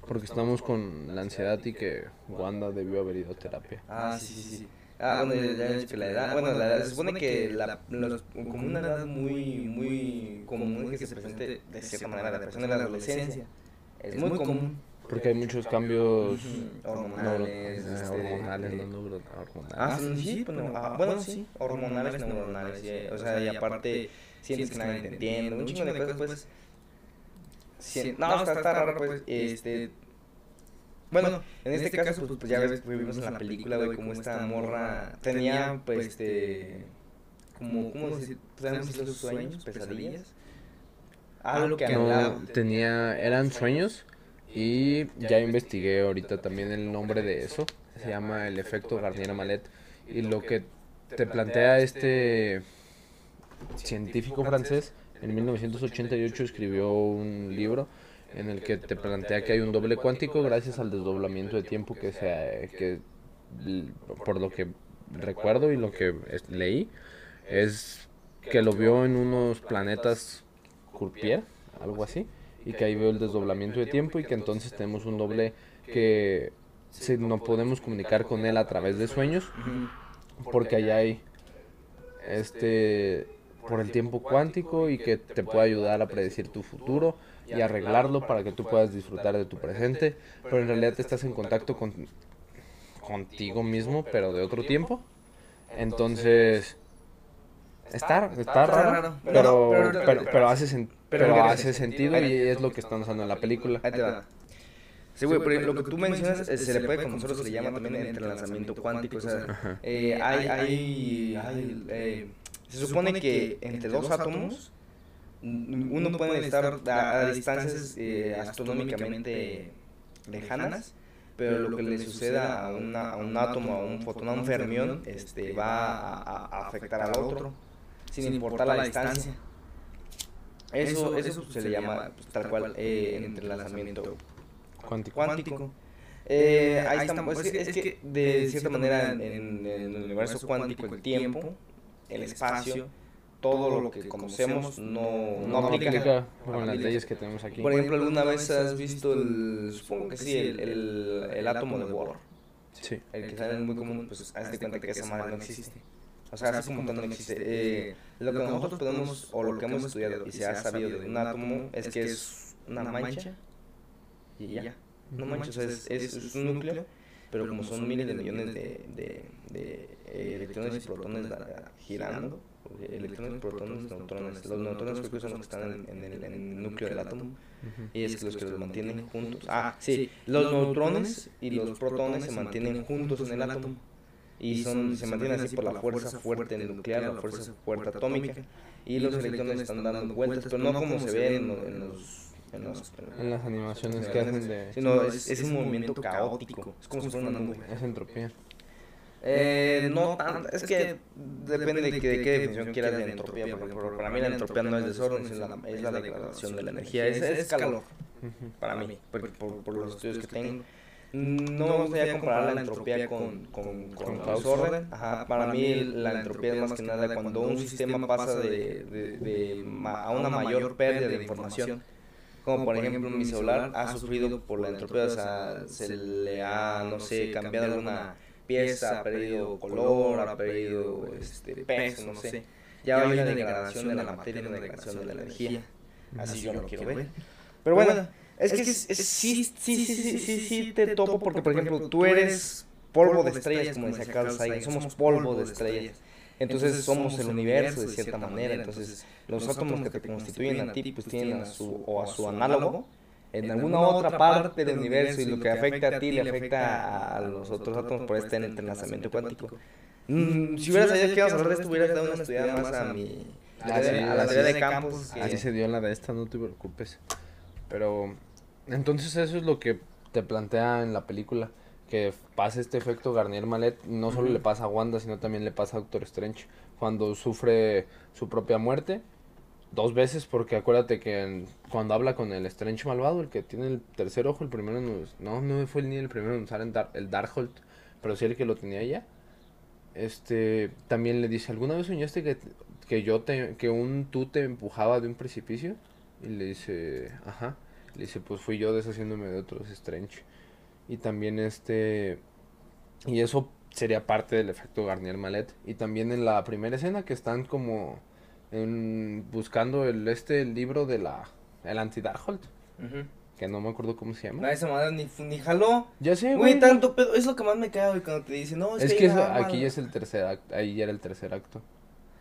S1: Porque estamos con la ansiedad y que Wanda debió haber ido a terapia.
S2: Ah, sí, sí, sí. Ah, bueno, ya ya he dicho que la edad, bueno, la edad, se supone que la, los- como una edad muy, muy común que se presente de cierta manera la depresión en la adolescencia. Es muy común.
S1: Porque hay muchos cambios
S2: Ujú, hormonales,
S1: neuro- eh,
S2: este,
S1: hormonales,
S2: eh,
S1: no neuro- hormonales.
S2: Ah, sí, sí, bueno, ah, bueno, sí, hormonales, neuronales, sí, o sea, y aparte sientes que nadie te entiende, un chingo de cosas, pues, sien- no, está, está raro, pues, este, Bueno, en este caso, pues, pues ya ves, vimos en la película, güey, cómo esta morra tenía, pues, este, como, ¿cómo decir? Podemos decir los sueños, pesadillas.
S1: Algo que no, tenía, eran sueños y ya investigué ahorita también el nombre de eso. Se llama el efecto Garnier-Mallet. Y lo que te plantea este científico francés, en 1988 escribió un libro en el que te plantea que hay un doble cuántico gracias al desdoblamiento de tiempo que se que por lo que recuerdo y lo que leí es que lo vio en unos planetas Curpier, algo así, y que ahí veo el desdoblamiento de tiempo y que entonces tenemos un doble que si no podemos comunicar con él a través de sueños porque allá hay este por el tiempo cuántico y que te puede ayudar a predecir tu futuro y arreglarlo para que tú puedas disfrutar de tu presente, pero en realidad te estás en contacto con contigo mismo, pero de otro tiempo. Entonces, está, está raro, pero, pero, pero, hace, pero hace sentido y es lo que están usando en la película.
S2: Sí, güey, pero lo que tú mencionas se le puede, como nosotros se le llama también el entrelazamiento cuántico. O sea, eh, hay, hay, hay eh, se supone que entre dos átomos uno puede estar a, distancias eh, astronómicamente lejanas, pero lo que le suceda a, una, a un átomo, a un fotón, a un fermión, este, va a, afectar al otro, sin importar la distancia. Eso, eso se le llama pues, tal cual eh, entrelazamiento cuántico. cuántico. Eh, ahí estamos. Es que, es que de cierta manera en, en, el universo cuántico el tiempo, el espacio, todo lo que conocemos no, no, aplica,
S1: con las leyes que tenemos aquí.
S2: Por ejemplo, ¿alguna vez has visto el, supongo que sí, el, el, el átomo de Bohr?
S1: Sí.
S2: El que sale muy común, pues hazte cuenta que esa madre no existe. O sea, así como tal no existe. Eh, lo que nosotros podemos, o lo que hemos estudiado y se ha sabido de un átomo, es que es una mancha y ya. No manches, es, es, un núcleo, pero como son miles de millones de, de, de eh, electrones y protones girando, electrones, protones, neutrones. Los neutrones creo que son los que están en, el, en el, núcleo del átomo. Y es los que los mantienen juntos. Ah, sí, los neutrones y los protones se mantienen juntos en el átomo. Y son, se mantienen así por la fuerza fuerte nuclear, la fuerza fuerte atómica. Y los electrones están dando vueltas, pero no como se ve en los
S1: en, las animaciones que hacen de...
S2: Sino es, es, un movimiento caótico, es como si fuera una nube.
S1: Es entropía.
S2: Eh, no tanto, es que depende de, qué definición quieras de entropía, porque para mí la entropía no es desorden, es la, es la degradación de la energía, es, es calor, para mí, por, por, los estudios que tengo. No me gustaría comparar la entropía con, con, con, desorden. Ajá, para mí la entropía es más que nada cuando un sistema pasa de, de, de, a una mayor pérdida de información. Como por ejemplo mi celular ha sufrido por la entropía, o sea, se le ha, no sé, cambiado alguna pieza, ha perdido color, ha perdido este, peso, no sé. Ya hay una degradación de la materia, una degradación de la energía. Así yo no quiero ver. Pero bueno, es que sí, sí, sí, sí, sí, te topo porque, por ejemplo, tú eres polvo de estrellas, como decía Carl Sagan, somos polvo de estrellas. Entonces somos el universo de cierta manera. Entonces los átomos que te constituyen a ti pues tienen a su, o a su análogo en alguna otra parte del universo y lo que afecta a ti le afecta a los otros átomos por este entrelazamiento cuántico. Mm, si hubieras sabido que ibas a hablar de esto, hubieras dado una estudiada más a mi... A, la teoría de campos.
S1: Así se dio la de esta, no te preocupes. Pero, entonces eso es lo que te plantea en la película que pasa este efecto Garnier-Mallet, no solo le pasa a Wanda, sino también le pasa a Doctor Strange cuando sufre su propia muerte. Dos veces, porque acuérdate que cuando habla con el Strange malvado, el que tiene el tercer ojo, el primero no, no fue ni el primero en usar el, Dar, el Darkhold, pero sí el que lo tenía ya. Este, también le dice, ¿alguna vez soñaste que, que yo te, que un tú te empujaba de un precipicio? Y le dice, ajá. Le dice, pues fui yo deshaciéndome de otros Strange. Y también este... Y eso sería parte del efecto Garnier Mallet. Y también en la primera escena que están como en, buscando el este el libro de la el anti Darkhold. Que no me acuerdo cómo se llama.
S2: No, esa madre ni, ni jaló.
S1: Ya sé,
S2: güey. tanto pedo. Es lo que más me cae, güey, cuando te dicen, no,
S1: es, que, aquí ya es el tercer acto. Ahí ya era el tercer acto.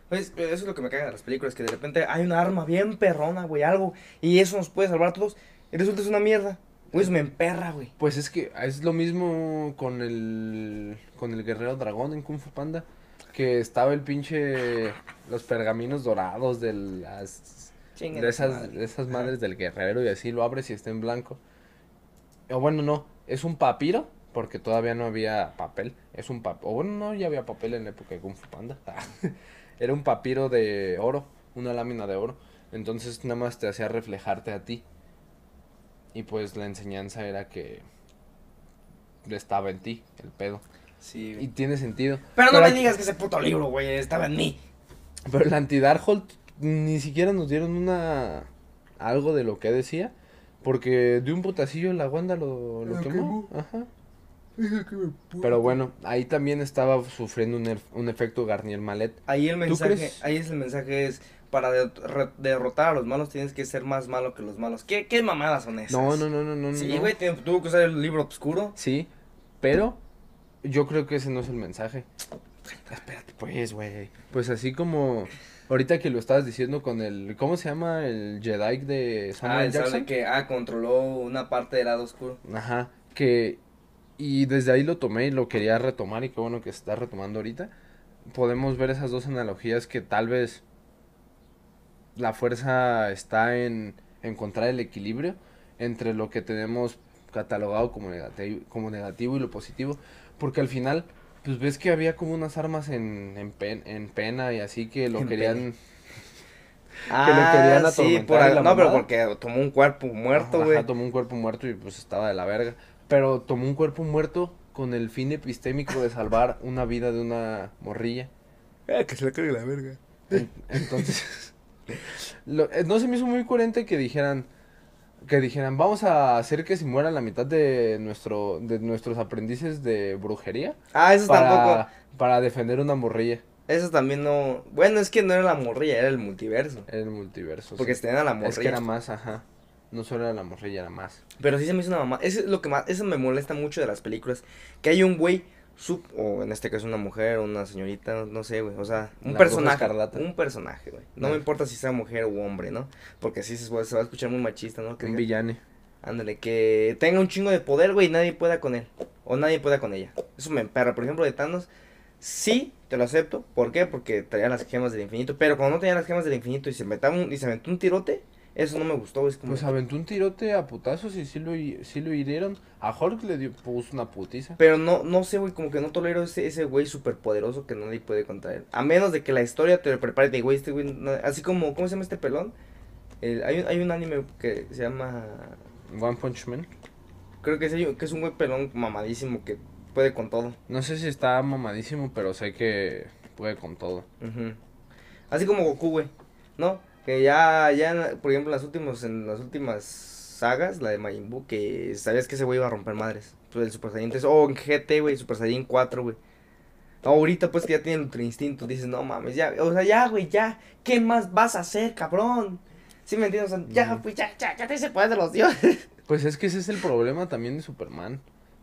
S2: Pues, eso es lo que me caga de las películas, que de repente hay una arma bien perrona, güey, algo. Y eso nos puede salvar a todos. Y resulta es una mierda. Pues me emperra, güey.
S1: Pues es que es lo mismo con el con el guerrero dragón en Kung Fu Panda, que estaba el pinche los pergaminos dorados de las de esas
S2: madre.
S1: de esas madres del guerrero y así lo abres y está en blanco. O bueno, no, es un papiro porque todavía no había papel, es un papiro, o bueno, no, ya había papel en la época de Kung Fu Panda. Era un papiro de oro, una lámina de oro. Entonces nada más te hacía reflejarte a ti. Y pues la enseñanza era que estaba en ti, el pedo.
S2: Sí,
S1: Y tiene sentido.
S2: Pero no me
S1: aquí-
S2: digas que ese puto libro, güey, estaba en mí.
S1: Pero el anti-Darkhold ni siquiera nos dieron una algo de lo que decía. Porque de un putacillo la Wanda lo, lo quemó. Ajá. Pero bueno, ahí también estaba sufriendo un, un efecto Garnier Malet.
S2: Ahí el
S1: ¿Tú
S2: mensaje,
S1: crees?
S2: ahí es el mensaje es para de- re- derrotar a los malos tienes que ser más malo que los malos. ¿Qué, qué mamadas son esas?
S1: No, no, no, no, no.
S2: Sí, güey, tuvo que usar el libro oscuro.
S1: Sí, pero yo creo que ese no es el mensaje. Espérate, pues, güey. Pues así como ahorita que lo estabas diciendo con el ¿cómo se llama el Jedi de
S2: Ah,
S1: Samuel
S2: el
S1: Jackson?
S2: sable que ah, controló una parte del lado oscuro.
S1: Ajá, que y desde ahí lo tomé y lo quería retomar y qué bueno que se está retomando ahorita. Podemos ver esas dos analogías que tal vez la fuerza está en encontrar el equilibrio entre lo que tenemos catalogado como negativo, como negativo y lo positivo, porque al final pues ves que había como unas armas en, en, pen- en pena y así que lo
S2: En
S1: querían
S2: pena.
S1: le querían
S2: Ah, sí, por, no, pero porque tomó un cuerpo muerto, güey.
S1: tomó un cuerpo muerto y pues estaba de la verga. Pero tomó un cuerpo muerto con el fin epistémico de salvar una vida de una morrilla.
S2: Ah, que se le cargue la verga.
S1: En- Entonces, lo- eh, no se me hizo muy coherente que dijeran, que dijeran, vamos a hacer que se muera la mitad de nuestro, de nuestros aprendices de brujería
S2: Ah, eso tampoco.
S1: para, defender una morrilla
S2: Eso también no. Bueno, es que no era la morrilla, era el multiverso.
S1: en el multiverso.
S2: Porque
S1: sí.
S2: tenían a la morrilla.
S1: es que era más, ajá. No solo era la morrilla, era más.
S2: Pero sí se me hizo una mamá. Eso es lo que más. Eso me molesta mucho de las películas. Que hay un güey. Sub, o en este caso una mujer o una señorita, no sé, güey. O sea, un
S1: La
S2: personaje. Un personaje, güey. No
S1: Ah.
S2: me importa si sea mujer u hombre, ¿no? Porque así se, se va a escuchar muy machista, ¿no? Que
S1: Un villane.
S2: Ándale, que tenga un chingo de poder, güey, y nadie pueda con él. O nadie pueda con ella. Eso me emperra. Por ejemplo, de Thanos, sí, te lo acepto. ¿Por qué? Porque traía las gemas del infinito. Pero cuando no tenía las gemas del infinito y se, metaba un, y se aventó un tirote, eso no me gustó, güey. Es como...
S1: Pues aventó un tirote a putazos y sí lo, sí lo hirieron. A Hulk le dio, puso una putiza.
S2: Pero no, no sé, güey, como que no tolero ese, ese güey súper poderoso que nadie puede contra él. A menos de que la historia te lo prepare de, güey, este güey, no- así como, ¿cómo se llama este pelón? El- hay, un, hay un anime que se llama,
S1: One Punch Man.
S2: creo que es, que es un güey pelón mamadísimo que puede con todo.
S1: No sé si está mamadísimo, pero sé que puede con todo.
S2: Así como Goku, güey, ¿no? Que ya, ya, por ejemplo, en las últimas, en las últimas sagas, la de Majin Buu, que sabías que ese güey iba a romper madres. Pues el Super Saiyan 3, o en GT, güey, Super Saiyan 4, güey. Ahorita, pues, que ya tiene el Ultra Instinto, dices, no mames, ya, o sea, ya, güey, ya, ¿qué más vas a hacer, cabrón? ¿Sí me entiendes? O sea, ya, pues, ya, ya, ya te se poder de los dioses.
S1: Pues es que ese es el problema también de Superman.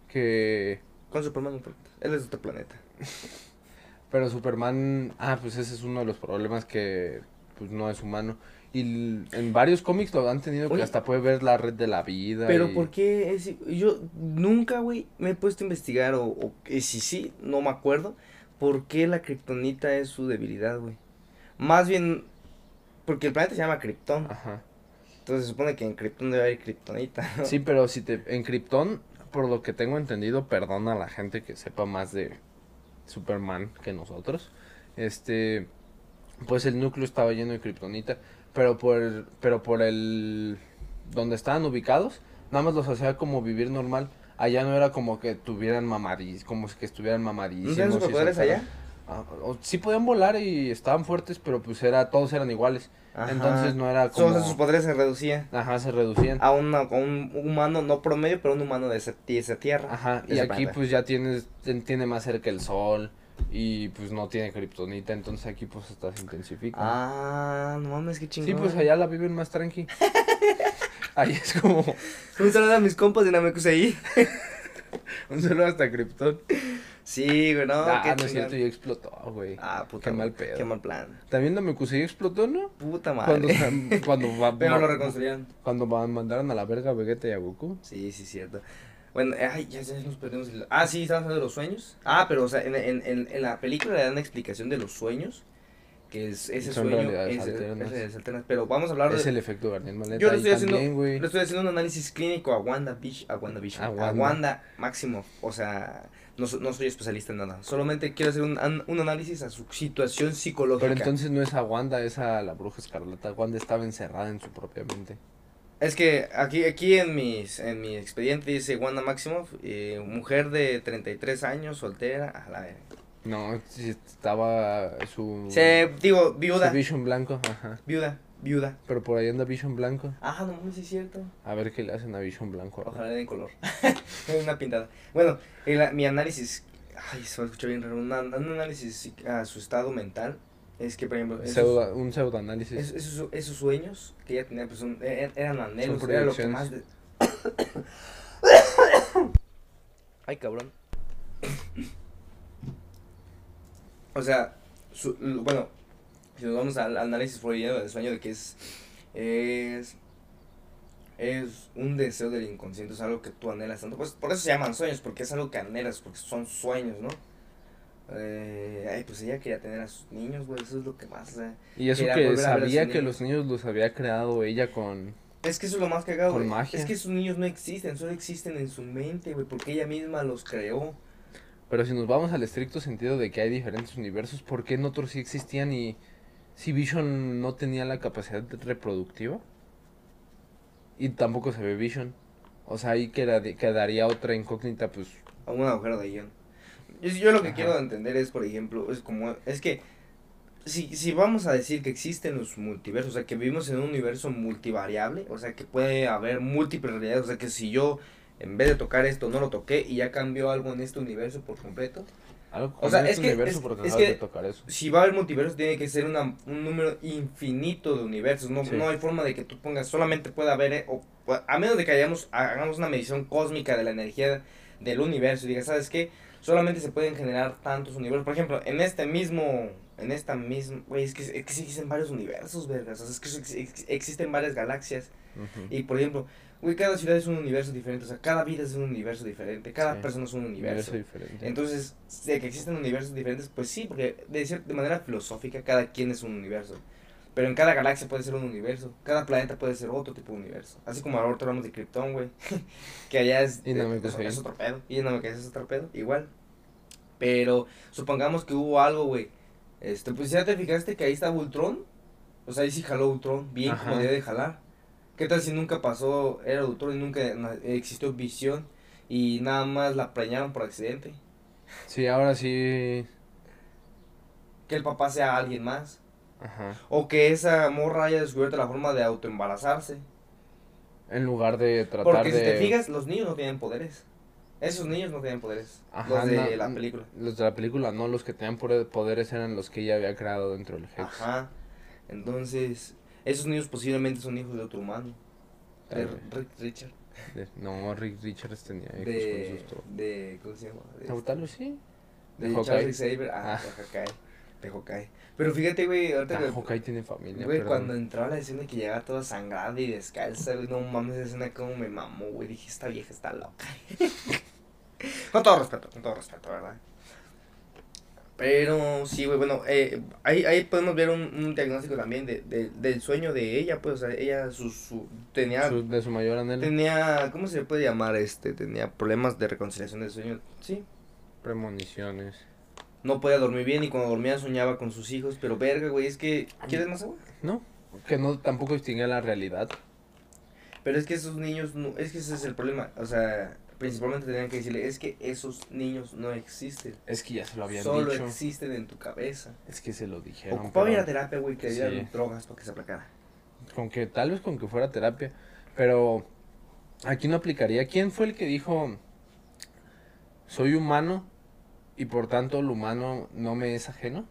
S1: Que.
S2: Con Superman, no él es de otro planeta.
S1: Pero Superman. Ah, pues ese es uno de los problemas que. Pues no es humano. Y en varios cómics lo han tenido
S2: Oye.
S1: que hasta puede ver la red de la vida.
S2: Pero
S1: y-
S2: ¿por qué? Es, yo nunca, güey, me he puesto a investigar o, si sí, no me acuerdo, por qué la kriptonita es su debilidad, güey. Más bien, porque el planeta se llama Krypton,
S1: Ajá.
S2: entonces se supone que en Krypton debe haber kriptonita, ¿no?
S1: Sí, pero si te. En Krypton, por lo que tengo entendido, perdona a la gente que sepa más de Superman que nosotros. Este. Pues el núcleo estaba lleno de Kryptonita. Pero por el. Pero por el. Donde estaban ubicados, nada más los hacía como vivir normal. Allá no era como que tuvieran mamadís, como que estuvieran
S2: ¿No
S1: mamadísimos. y
S2: superpoderes allá?
S1: Ah, o- sí podían volar y estaban fuertes, pero pues era, todos eran iguales.
S2: Ajá.
S1: Entonces no era como.
S2: Entonces sus poderes se reducían
S1: Ajá, se reducían.
S2: a, una, a un humano, no promedio, pero un humano de esa, de esa tierra.
S1: Ajá, y aquí
S2: planeta.
S1: pues ya tienes, tiene más cerca el sol y pues no tiene kriptonita, entonces aquí pues hasta se intensifica.
S2: Ah, no mames, qué chingón.
S1: sí, pues allá la viven más tranqui. Ahí es como
S2: Un saludo a mis compas de Namekusei.
S1: un saludo hasta Krypton.
S2: Sí, güey, no,
S1: ah,
S2: qué
S1: no es cierto, y explotó, güey.
S2: Ah, puta.
S1: Qué mal pedo.
S2: Qué mal plan.
S1: También Namekusei explotó, ¿no?
S2: Puta
S1: Cuando,
S2: madre.
S1: sa- cuando, va-
S2: Pero
S1: va-
S2: lo reconstruyeron.
S1: cuando mandaron a la verga a Vegeta y a Goku.
S2: Sí, sí, cierto. Bueno, ay, ya, ya nos perdimos. el- Ah, sí, estábamos hablando de los sueños. Ah, pero, o sea, en, en, en, en la película le dan una explicación de los sueños. Que es ese
S1: Son
S2: sueño. es- es
S1: alternas.
S2: alternas. Pero vamos a hablar
S1: Es
S2: de.
S1: el efecto Garnier Maleta.
S2: Yo le estoy haciendo-
S1: también.
S2: Le estoy haciendo un análisis clínico a Wanda Beach, a Wanda Beach,
S1: A
S2: a
S1: Wanda.
S2: Máximo, o sea, no, no soy especialista en nada, solamente quiero hacer un, an- un análisis a su situación psicológica.
S1: Pero entonces no es a Wanda, es a la bruja escarlata. Wanda estaba encerrada en su propia mente.
S2: Es que aquí, aquí en mis, en mi expediente dice Wanda Maximoff, eh, mujer de 33 años, soltera, a la.
S1: No, estaba su.
S2: Se, digo,
S1: su
S2: viuda,
S1: Vision blanco, ajá.
S2: viuda, viuda.
S1: Pero por ahí anda Vision blanco.
S2: Ah, no sí es cierto.
S1: A ver qué le hacen a Vision blanco. ahora.
S2: Ojalá le den color. Una pintada. Bueno, el- mi análisis, ay, se va a escuchar bien raro, un análisis a su estado mental es que, por ejemplo, esos,
S1: Pseudo- un pseudoanálisis.
S2: esos, esos, esos sueños que ella tenía, pues son- e- eran anhelos, era lo que más... de- ay, cabrón. O sea, su- bueno, si nos vamos al análisis freudiano del sueño de que es, es, es un deseo del inconsciente, es algo que tú anhelas tanto, pues por eso se llaman sueños, porque es algo que anhelas, porque son sueños, ¿no? Eh, ay, pues ella quería tener a sus niños, güey, eso es lo que más,
S1: Y eso que sabía
S2: sus
S1: que
S2: niños.
S1: los niños los había creado ella con...
S2: Es que eso es lo más cagado,
S1: Con magia.
S2: Es que esos niños no existen, solo existen en su mente, güey, porque ella misma los creó.
S1: Pero si nos vamos al estricto sentido de que hay diferentes universos, ¿por qué en otros sí existían y si Vision no tenía la capacidad reproductiva? Y tampoco se ve Vision. O sea, ahí queda- quedaría otra incógnita, pues...
S2: a un agujero de guion. Yo, yo lo que
S1: Ajá.
S2: quiero entender es, por ejemplo, es como, es que si, si vamos a decir que existen los multiversos, o sea, que vivimos en un universo multivariable, o sea, que puede haber múltiples realidades, o sea, que si yo en vez de tocar esto no lo toqué y ya cambió algo en este universo por completo,
S1: Algo
S2: O sea,
S1: con
S2: es
S1: este
S2: que-
S1: universo
S2: es-
S1: porque
S2: es que-
S1: de tocar eso.
S2: si va a haber multiverso tiene que ser una, un número infinito de universos, no,
S1: Sí.
S2: no hay forma de que tú pongas, solamente puede haber, eh, o, o- a menos de que hayamos, hagamos una medición cósmica de la energía del universo y digas, ¿sabes qué? Solamente se pueden generar tantos universos, por ejemplo, en este mismo, en esta misma, güey, es que, es que sí existen varios universos, vergas, o sea, es que ex- ex- existen varias galaxias y, por ejemplo, güey, cada ciudad es un universo diferente, o sea, cada vida es un universo diferente, cada
S1: Sí.
S2: persona es un universo.
S1: Universo diferente.
S2: Entonces, de que existen universos diferentes, pues sí, porque de, de manera filosófica cada quien es un universo. Pero en cada galaxia puede ser un universo, cada planeta puede ser otro tipo de universo. Así como ahorita hablamos de Krypton, güey, que allá es,
S1: Y no me
S2: es, es otro pedo, y no me es otro pedo, igual. Pero supongamos que hubo algo, güey, este, pues ya te fijaste que ahí está Ultron, o sea, ahí sí jaló Ultron, bien como debe de jalar. ¿Qué tal si nunca pasó, era Ultron y nunca existió visión y nada más la preñaron por accidente?
S1: Sí, ahora sí...
S2: que el papá sea alguien más.
S1: Ajá.
S2: O que esa morra haya descubierto la forma de autoembarazarse.
S1: En lugar de tratar
S2: Porque
S1: de...
S2: si te fijas, los niños no tienen poderes. Esos niños no tienen poderes.
S1: Ajá,
S2: los de
S1: no,
S2: la película.
S1: Los de la película, no, los que tenían poder- poderes eran los que ella había creado dentro del Hex.
S2: Ajá. Entonces, esos niños posiblemente son hijos de otro humano. De. Rick Richard.
S1: De- no, Rick Richards tenía hijos
S2: De,
S1: con
S2: de. ¿Cómo se llama? De,
S1: tal vez sí.
S2: de
S1: de.
S2: Saber. Ah,
S1: Ah.
S2: De Hawkeye. Pero fíjate, güey, ahorita
S1: Ah,
S2: que-
S1: Hawkeye tiene familia,
S2: Güey, cuando entró a la escena que llegaba toda sangrada y descalza, güey, no mames, esa escena como me mamó, güey, dije, esta vieja está loca. con todo respeto, con todo respeto, ¿verdad? Pero sí, güey, bueno, eh, ahí, ahí podemos ver un, un diagnóstico también de, de- del sueño de ella, pues, o sea, ella su, su, tenía,
S1: Su- de su mayor anhelo,
S2: tenía, ¿cómo se le puede llamar? Este, tenía problemas de reconciliación del sueño, sí.
S1: premoniciones.
S2: No podía dormir bien y cuando dormía soñaba con sus hijos, pero verga, güey, es que, ¿quieres más agua?
S1: No, que no tampoco distingue la realidad.
S2: Pero es que esos niños, no, es que ese es el problema. O sea, principalmente tenían que decirle, es que esos niños no existen.
S1: Es que ya se lo habían
S2: Solo
S1: dicho.
S2: existen en tu cabeza.
S1: Es que se lo dijeron.
S2: Ocupaba
S1: pero
S2: ir a terapia, güey, que le dieran
S1: Sí.
S2: drogas para que se aplacara.
S1: Con que tal vez con que fuera terapia. Pero aquí no aplicaría. ¿Quién fue el que dijo soy humano y por tanto lo humano no me es ajeno?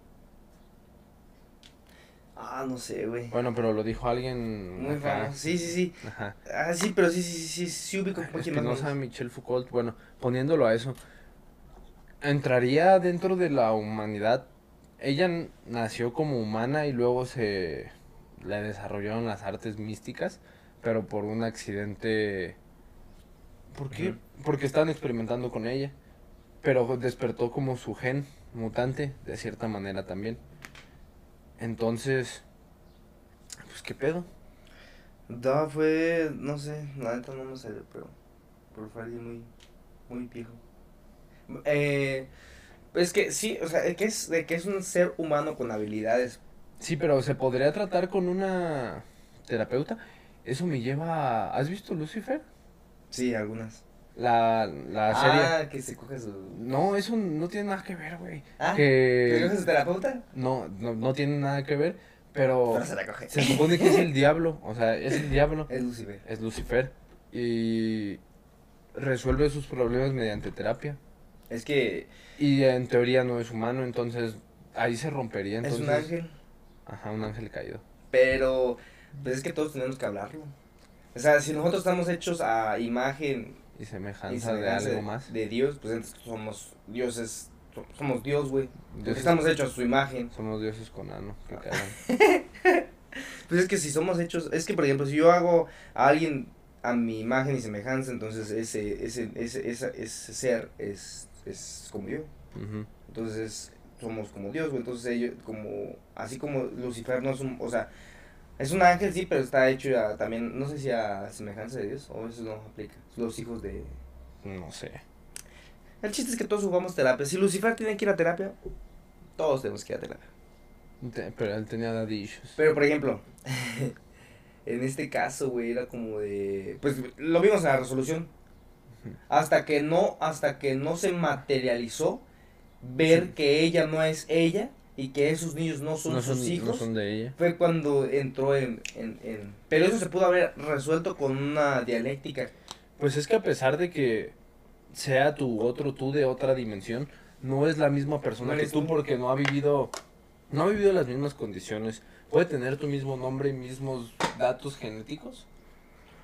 S2: Ah, no sé, güey.
S1: Bueno, pero lo dijo alguien
S2: Muy
S1: acá.
S2: famoso. Sí, sí, sí.
S1: Ajá.
S2: Ah, sí, pero sí, sí, sí, sí, sí ubico un
S1: Es
S2: poquito
S1: que
S2: más.
S1: no
S2: o menos.
S1: sabe Michel Foucault. Bueno, poniéndolo a eso. entraría dentro de la humanidad. Ella nació como humana y luego se le desarrollaron las artes místicas, pero por un accidente. ¿Por qué? Porque estaban experimentando con ella. Pero despertó como su gen mutante, de cierta manera también. Entonces, pues qué pedo.
S2: No, fue, no sé, la neta no me salió, pero, pero fue alguien muy, muy viejo. Eh, es que sí, o sea, de que es, de que es un ser humano con habilidades.
S1: Sí, pero se podría tratar con una terapeuta. Eso me lleva a... ¿Has visto Lucifer?
S2: Sí, algunas.
S1: La, la serie...
S2: Ah, que se coge su...
S1: No, eso no tiene nada que ver, güey.
S2: Ah, ¿que
S1: Que...
S2: coge su terapeuta?
S1: No, no, no tiene nada que ver, pero...
S2: Pero se la coge.
S1: Se supone que es el diablo, o sea, es el diablo.
S2: Es Lucifer.
S1: Es Lucifer. Y resuelve sus problemas mediante terapia.
S2: Es que
S1: Y en teoría no es humano, entonces ahí se rompería.
S2: es
S1: Entonces,
S2: un ángel,
S1: Ajá, un ángel caído.
S2: pero pues es que todos tenemos que hablarlo. O sea, si nosotros estamos hechos a imagen
S1: Y
S2: y
S1: semejanza de algo más.
S2: de Dios, pues entonces somos dioses, so- somos Dios, güey. Porque estamos hechos a su imagen.
S1: Somos dioses con ano, que cagan.
S2: Pues es que si somos hechos, es que por ejemplo, si yo hago a alguien a mi imagen y semejanza, entonces ese, ese, ese, esa- ese ser es, es como yo.
S1: Ujú.
S2: Entonces somos como Dios, güey. Entonces ellos, como, así como Lucifer no es un, o sea, es un ángel, sí, pero está hecho a, también, no sé si a semejanza de Dios, o eso no aplica. Los hijos de...
S1: No sé.
S2: El chiste es que todos jugamos terapia. Si Lucifer tiene que ir a terapia, todos tenemos que ir a terapia.
S1: Te- Pero él tenía daddy issues.
S2: Pero, por ejemplo, en este caso, güey, era como de... Pues lo vimos en la resolución. Hasta que no, hasta que no se materializó ver
S1: Sí.
S2: que ella no es ella y que esos niños no son
S1: no
S2: sus
S1: son,
S2: hijos.
S1: no son de ella.
S2: Fue cuando entró en, en, en... Pero eso se pudo haber resuelto con una dialéctica.
S1: Pues es que a pesar de que sea tu otro tú de otra dimensión, no es la misma persona
S2: No
S1: que tú
S2: tú.
S1: porque no ha vivido no ha vivido las mismas condiciones. Puede tener tu mismo nombre y mismos datos genéticos,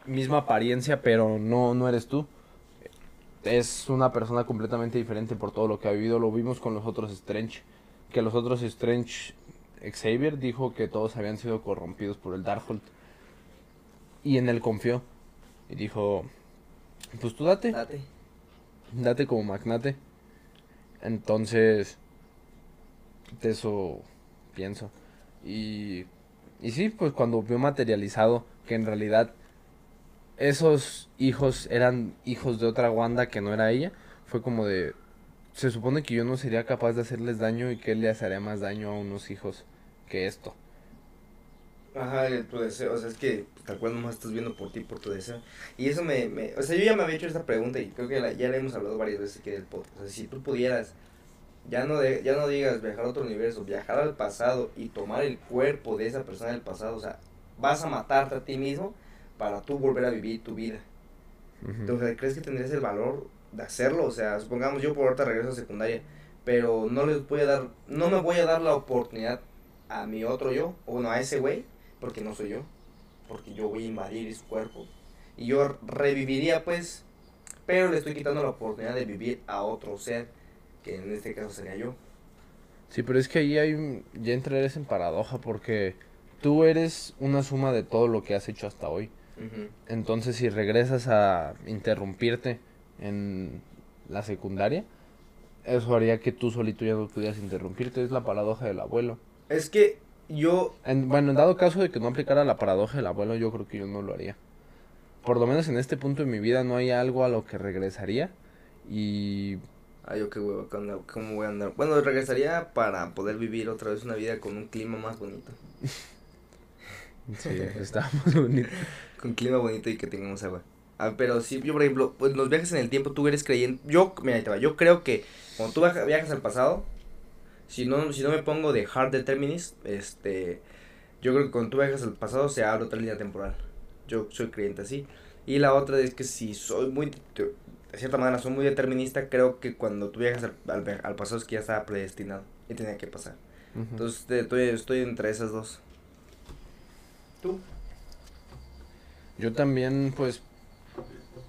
S1: misma apariencia, pero no no eres tú. Es una persona completamente diferente por todo lo que ha vivido. Lo vimos con los otros Strange, que los otros Strange Xavier dijo que todos habían sido corrompidos por el Darkhold. Y en él confió y dijo, pues tú date.
S2: Date.
S1: Date como magnate. Entonces, de eso pienso. Y, y sí, pues cuando vio materializado que en realidad esos hijos eran hijos de otra Wanda que no era ella, fue como de, se supone que yo no sería capaz de hacerles daño y que él le haría más daño a unos hijos que esto.
S2: Ajá, el tu deseo, o sea, es que tal cual nomás estás viendo por ti, por tu deseo. Y eso me, me, o sea, yo ya me había hecho esta pregunta y creo que la- ya la hemos hablado varias veces aquí del podcast. O sea, si tú pudieras, ya no, de, ya no digas viajar a otro universo, viajar al pasado y tomar el cuerpo de esa persona del pasado, o sea, vas a matarte a ti mismo para tú volver a vivir tu vida. Entonces, ¿crees que tendrías el valor de hacerlo? O sea, supongamos yo por ahorita regreso a secundaria, pero no les voy a dar, no me voy a dar la oportunidad a mi otro yo, o bueno, a ese güey, porque no soy yo, porque yo voy a invadir su cuerpo. Y yo reviviría pues, pero le estoy quitando la oportunidad de vivir a otro ser, que en este caso sería yo.
S1: Sí, pero es que ahí hay ya entrarías en paradoja porque tú eres una suma de todo lo que has hecho hasta hoy. Entonces, si regresas a interrumpirte en la secundaria, eso haría que tú solito ya no pudieras interrumpirte. Es la paradoja del abuelo.
S2: Es que yo,
S1: En- bueno, en dado caso de que no aplicara la paradoja del abuelo, yo creo que yo no lo haría. Por lo menos en este punto de mi vida no hay algo a lo que regresaría. Y
S2: ay yo qué huevo. ¿cómo voy a andar? Bueno, regresaría para poder vivir otra vez una vida con un clima más bonito.
S1: sí, está muy bonito.
S2: con clima bonito y que tengamos agua. Ah, pero sí, yo por ejemplo, pues los viajes en el tiempo, tú eres creyente. Yo, mira, ahí te va, yo creo que cuando tú viaja- viajas al pasado, si no, si no me pongo de hard determinist, este, yo creo que cuando tú viajas al pasado se abre otra línea temporal. Yo soy creyente así. Y la otra es que si soy muy, de cierta manera, soy muy determinista, creo que cuando tú viajas al, al, pasado es que ya estaba predestinado y tenía que pasar. Entonces te- estoy, estoy entre esas dos. ¿Tú?
S1: Yo también, pues,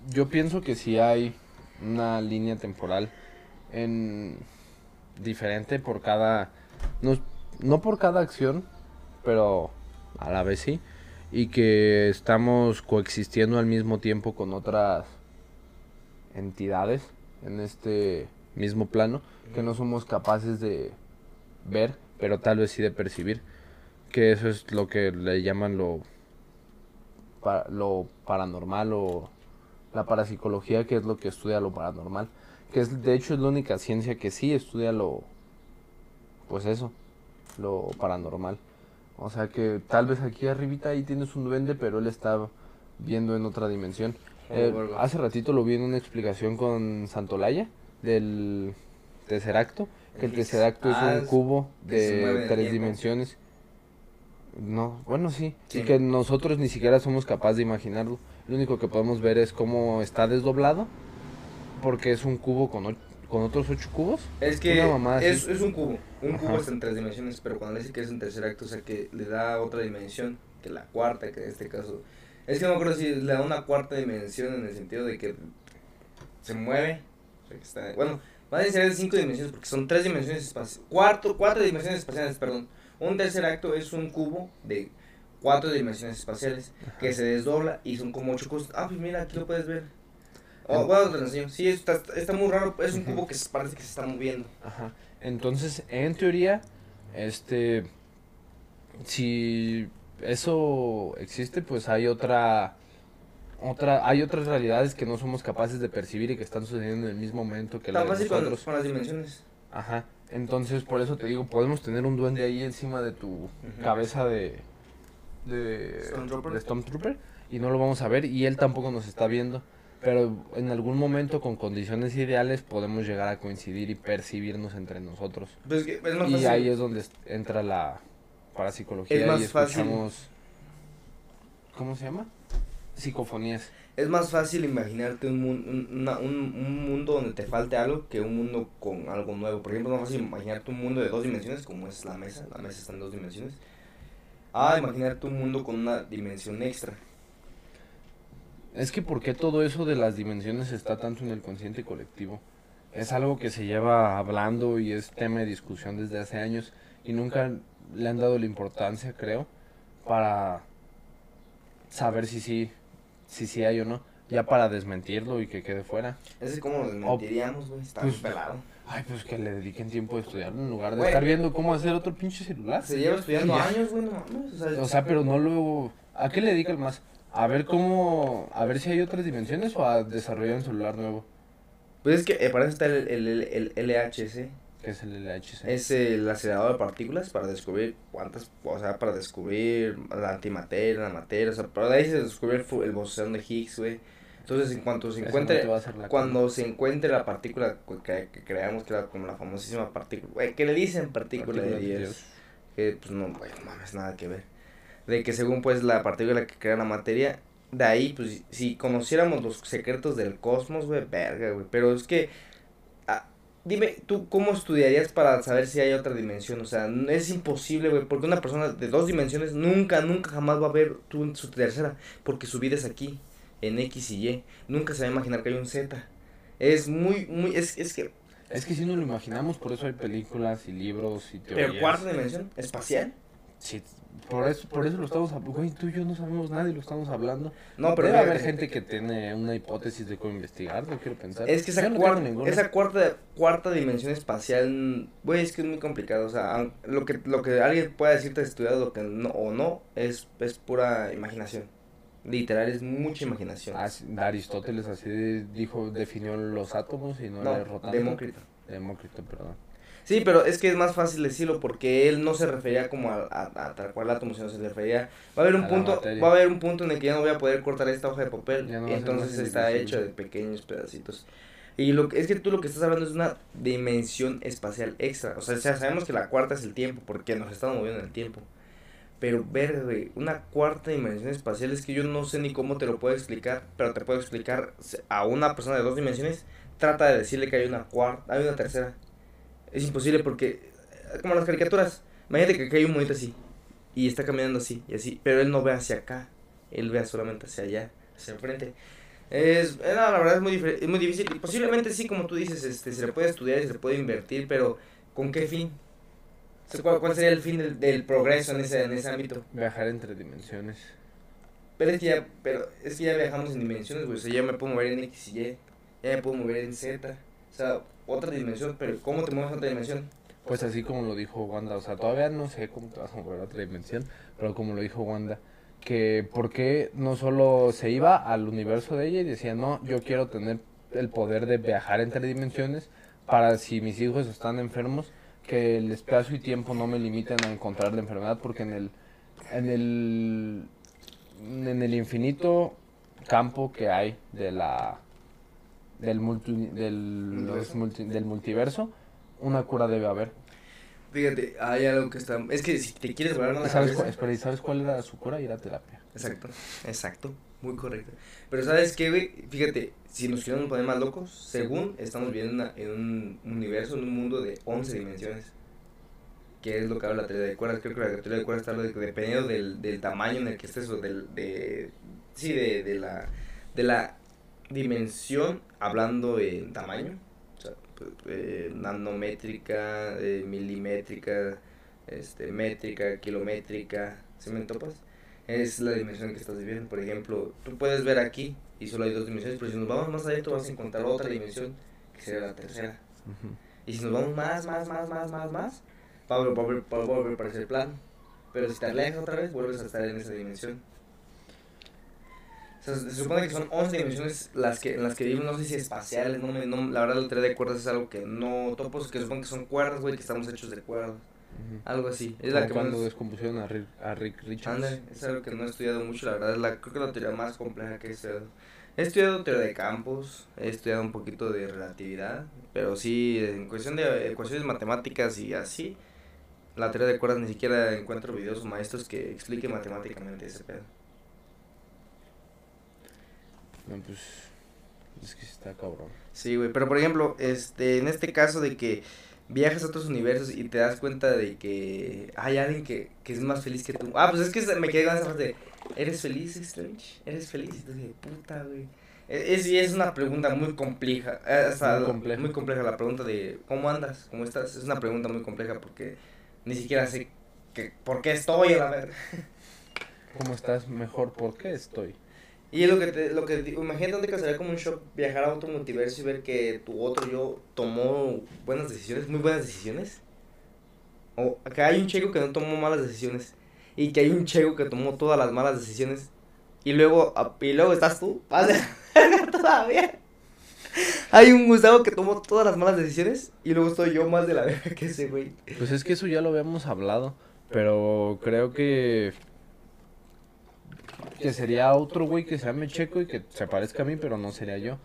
S1: yo pienso que sí hay una línea temporal en diferente por cada no, no por cada acción, pero a la vez sí y que estamos coexistiendo al mismo tiempo con otras entidades en este mismo plano que no somos capaces de ver, pero tal vez sí de percibir, que eso es lo que le llaman lo lo paranormal o la parapsicología, que es lo que estudia lo paranormal, que es de hecho es la única ciencia que sí estudia lo pues eso, lo paranormal. O sea que tal vez aquí arribita ahí tienes un duende, pero él está viendo en otra dimensión. Eh, hace ratito lo vi en una explicación con Santolaya del tercer acto, que el tercer acto es un ah, cubo de tres dimensiones. No, bueno sí, y que nosotros ni siquiera somos capaces de imaginarlo. Lo único que podemos ver es cómo está desdoblado, porque es un cubo con con otros ocho cubos.
S2: Es que es, es, un cubo. Un cubo está en tres dimensiones, pero cuando le dice que es en tercer acto, o sea que le da otra dimensión, que la cuarta, que en este caso. Es que no me acuerdo si le da una cuarta dimensión en el sentido de que se mueve. O sea que está, bueno, van a ser cinco dimensiones porque son tres dimensiones espaciales. Cuarto, cuatro dimensiones espaciales, perdón. Un tercer acto es un cubo de cuatro dimensiones espaciales que se desdobla y son como ocho cosas. Ah, pues mira, aquí lo puedes ver. Oh, bueno, te lo enseño. Sí, está, está muy raro. Es un cubo que parece que se está moviendo.
S1: Ajá. Entonces, en teoría, este. Si eso existe, pues hay otra. Otra, hay otras realidades que no somos capaces de percibir y que están sucediendo en el mismo momento que
S2: la de nosotros. Con, las dimensiones.
S1: Ajá. Entonces, por eso te digo, podemos tener un duende ahí encima de tu cabeza de de Stormtrooper y no lo vamos a ver y él tampoco nos está viendo pero en algún momento con condiciones ideales podemos llegar a coincidir y percibirnos entre nosotros.
S2: Pues
S1: y ahí es donde entra la parapsicología es más y escuchamos fácil. ¿cómo se llama? psicofonías.
S2: Es más fácil imaginarte un, un, un, mundo donde te falte algo que un mundo con algo nuevo. Por ejemplo, es más fácil imaginarte un mundo de dos dimensiones, como es la mesa. La mesa está en dos dimensiones. Ah, imaginarte un mundo con una dimensión extra.
S1: Es que ¿por qué todo eso de las dimensiones está tanto en el consciente colectivo? Es algo que se lleva hablando y es tema de discusión desde hace años y nunca le han dado la importancia, creo, para saber si sí, si sí hay o no, ya para desmentirlo y que quede fuera.
S2: Es como lo desmentiríamos, güey, está pues, pelado.
S1: Ay, pues que le dediquen tiempo a estudiarlo en lugar de estar viendo cómo hacer otro pinche celular.
S2: Se lleva estudiando años, güey, no
S1: O sea, o sea pero no luego... ¿A qué le dedican más? A ver cómo, a ver si hay otras dimensiones o a desarrollar un celular nuevo.
S2: Pues es que eh, para eso está el, el, el, LHC.
S1: ¿Qué es el LHC?
S2: Es el acelerador de partículas para descubrir cuántas, o sea, para descubrir la antimateria, la materia, o sea, para ahí se descubre el bosón de Higgs, güey. Entonces, en cuanto se encuentre, cuando se encuentre la partícula que, creamos que era como la famosísima partícula, que le dicen partícula, de Dios, que pues no, güey, no mames, nada que ver. De que según pues la partícula que crea la materia, de ahí pues si conociéramos los secretos del cosmos, güey, verga, güey, pero es que ah, dime, ¿tú cómo estudiarías para saber si hay otra dimensión? O sea, es imposible, güey, porque una persona de dos dimensiones nunca, nunca jamás va a ver tu, su tercera, porque su vida es aquí, en X y Y, nunca se va a imaginar que hay un Z. Es muy, muy, es, es que...
S1: Es que si no lo imaginamos, por eso hay películas y libros y teorías.
S2: ¿Pero cuarta dimensión? ¿Espacial?
S1: Sí, por eso, por eso lo estamos hablando. Güey, tú y yo no sabemos nada y lo estamos hablando. No, pero. Debe haber gente que tiene una hipótesis de cómo investigar, no quiero pensar.
S2: Es que esa, cuarta, esa cuarta, cuarta dimensión espacial, güey, es que es muy complicado. O sea, lo que, lo que alguien pueda decirte estudiado lo que no, o no es, es pura imaginación. Literal, es mucha imaginación.
S1: Ah, Aristóteles así dijo, definió los átomos y no,
S2: no Demócrito.
S1: Demócrito, perdón.
S2: Sí, pero es que es más fácil decirlo porque él no se refería como a, a, tal cual átomo, sino se refería. Va a haber un punto, va a haber un punto en el que ya no voy a poder cortar esta hoja de papel, entonces está hecho de pequeños pedacitos. Y lo que, es que tú lo que estás hablando es una dimensión espacial extra. O sea, sabemos que la cuarta es el tiempo, porque nos estamos moviendo en el tiempo. Pero ver, güey, una cuarta dimensión espacial es que yo no sé ni cómo te lo puedo explicar, pero te puedo explicar a una persona de dos dimensiones, trata de decirle que hay una cuarta, hay una tercera. Es imposible porque, como las caricaturas, imagínate que hay un monito así y está caminando así y así, pero él no ve hacia acá, él ve solamente hacia allá, hacia enfrente. Es, eh, no, la verdad es muy, es muy difícil. Y posiblemente sí, como tú dices, este, se le puede estudiar y se le puede invertir, pero ¿con qué fin? ¿Cuál, cuál sería el fin del, del progreso en ese, en ese ámbito?
S1: Viajar entre dimensiones.
S2: Pero es que ya, pero es que ya viajamos en dimensiones, güey. O sea, ya me puedo mover en X y Y, ya me puedo mover en Z. O sea, otra dimensión, pero ¿cómo te mueves a otra dimensión?
S1: Pues así como lo dijo Wanda, o sea, todavía no sé cómo te vas a mover a otra dimensión, pero como lo dijo Wanda, que por qué no solo se iba al universo de ella y decía, no, yo quiero tener el poder de viajar entre dimensiones para si mis hijos están enfermos, que el espacio y tiempo no me limiten a encontrar la enfermedad, porque en el, en el, en el infinito campo que hay de la, del, multi- del, los multi- del multiverso, una cura debe haber.
S2: Fíjate, hay algo que está... Es que si te quieres volar una
S1: ¿Sabes,
S2: cabeza-
S1: espera, ¿y sabes cuál era su cura? Ir a terapia.
S2: Exacto, exacto, muy correcto. Pero ¿sabes qué, güey? Fíjate, si nos queremos poner más locos, según estamos viviendo una- en un universo, en un mundo de 11 dimensiones. Que es lo que habla la teoría de cuerdas. Creo que la teoría de cuerdas habla de dependiendo del, del tamaño en el que estés o del, de... Sí, de, de la... De la dimensión, hablando en tamaño. O sea, pues, eh, nanométrica, eh, milimétrica, este, métrica, kilométrica, ¿sí me topas? es la dimensión que estás viviendo. Por ejemplo, tú puedes ver aquí y solo hay dos dimensiones, pero si nos vamos más tú vas a encontrar otra dimensión que sería la tercera. Y si nos vamos más, más, más, más, más, más, va a volver, va a volver- va a volver a parecer plano. Pero si te alejas otra vez, vuelves a estar en esa dimensión. O sea, se supone que son 11 dimensiones las que, en las que vivimos, no sé si espaciales, no me, no, la verdad la teoría de cuerdas es algo que no topos, que supongo que son cuerdas, güey, que estamos hechos de cuerdas. Algo así. Es la que
S1: cuando
S2: más-
S1: descompusieron a Rick, a Rick Richards.
S2: Es algo que no he estudiado mucho, la verdad, es la, creo que la teoría más compleja que he estudiado. He estudiado teoría de campos, he estudiado un poquito de relatividad, pero sí, en cuestión de ecuaciones matemáticas y así, la teoría de cuerdas ni siquiera encuentro videos o maestros que expliquen matemáticamente ese pedo.
S1: No, pues. Es que está cabrón.
S2: Sí, güey, pero por ejemplo, este, en este caso de que viajas a otros universos y te das cuenta de que hay alguien que, que es más feliz que tú. Ah, pues es que me quedé con esa de, ¿eres feliz, Strange? ¿Eres feliz? Y tú dije, puta, güey. E- Es, es una pregunta muy compleja. eh, o sea,
S1: Muy
S2: muy,
S1: compleja.
S2: compleja la pregunta de, ¿cómo andas? ¿Cómo estás? Es una pregunta muy compleja porque ni siquiera sé que, por qué estoy a la verga.
S1: ¿Cómo estás? Mejor, ¿por qué estoy?
S2: Y lo que te, lo que te- imagínate dónde que sería como un shock viajar a otro multiverso y ver que tu otro yo tomó buenas decisiones, muy buenas decisiones. O que hay un checo que no tomó malas decisiones y que hay un checo que tomó todas las malas decisiones y luego y luego estás tú, vas todavía. Hay un Gustavo que tomó todas las malas decisiones y luego estoy yo más de la verga que ese güey.
S1: Pues es que eso ya lo habíamos hablado. Pero creo que. Que sería otro güey que se llame Checo y que se parezca a mí, pero no sería yo.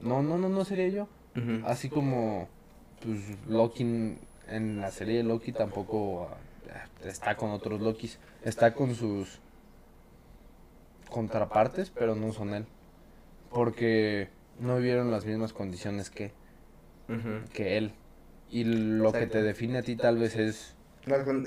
S1: No, no, no, no sería yo. Así como. Pues Loki en- la serie de Loki tampoco ah, está con otros Lokis. Está con sus contrapartes, pero no son él. Porque no vivieron las mismas condiciones que, que él. Y lo que te define a ti tal vez es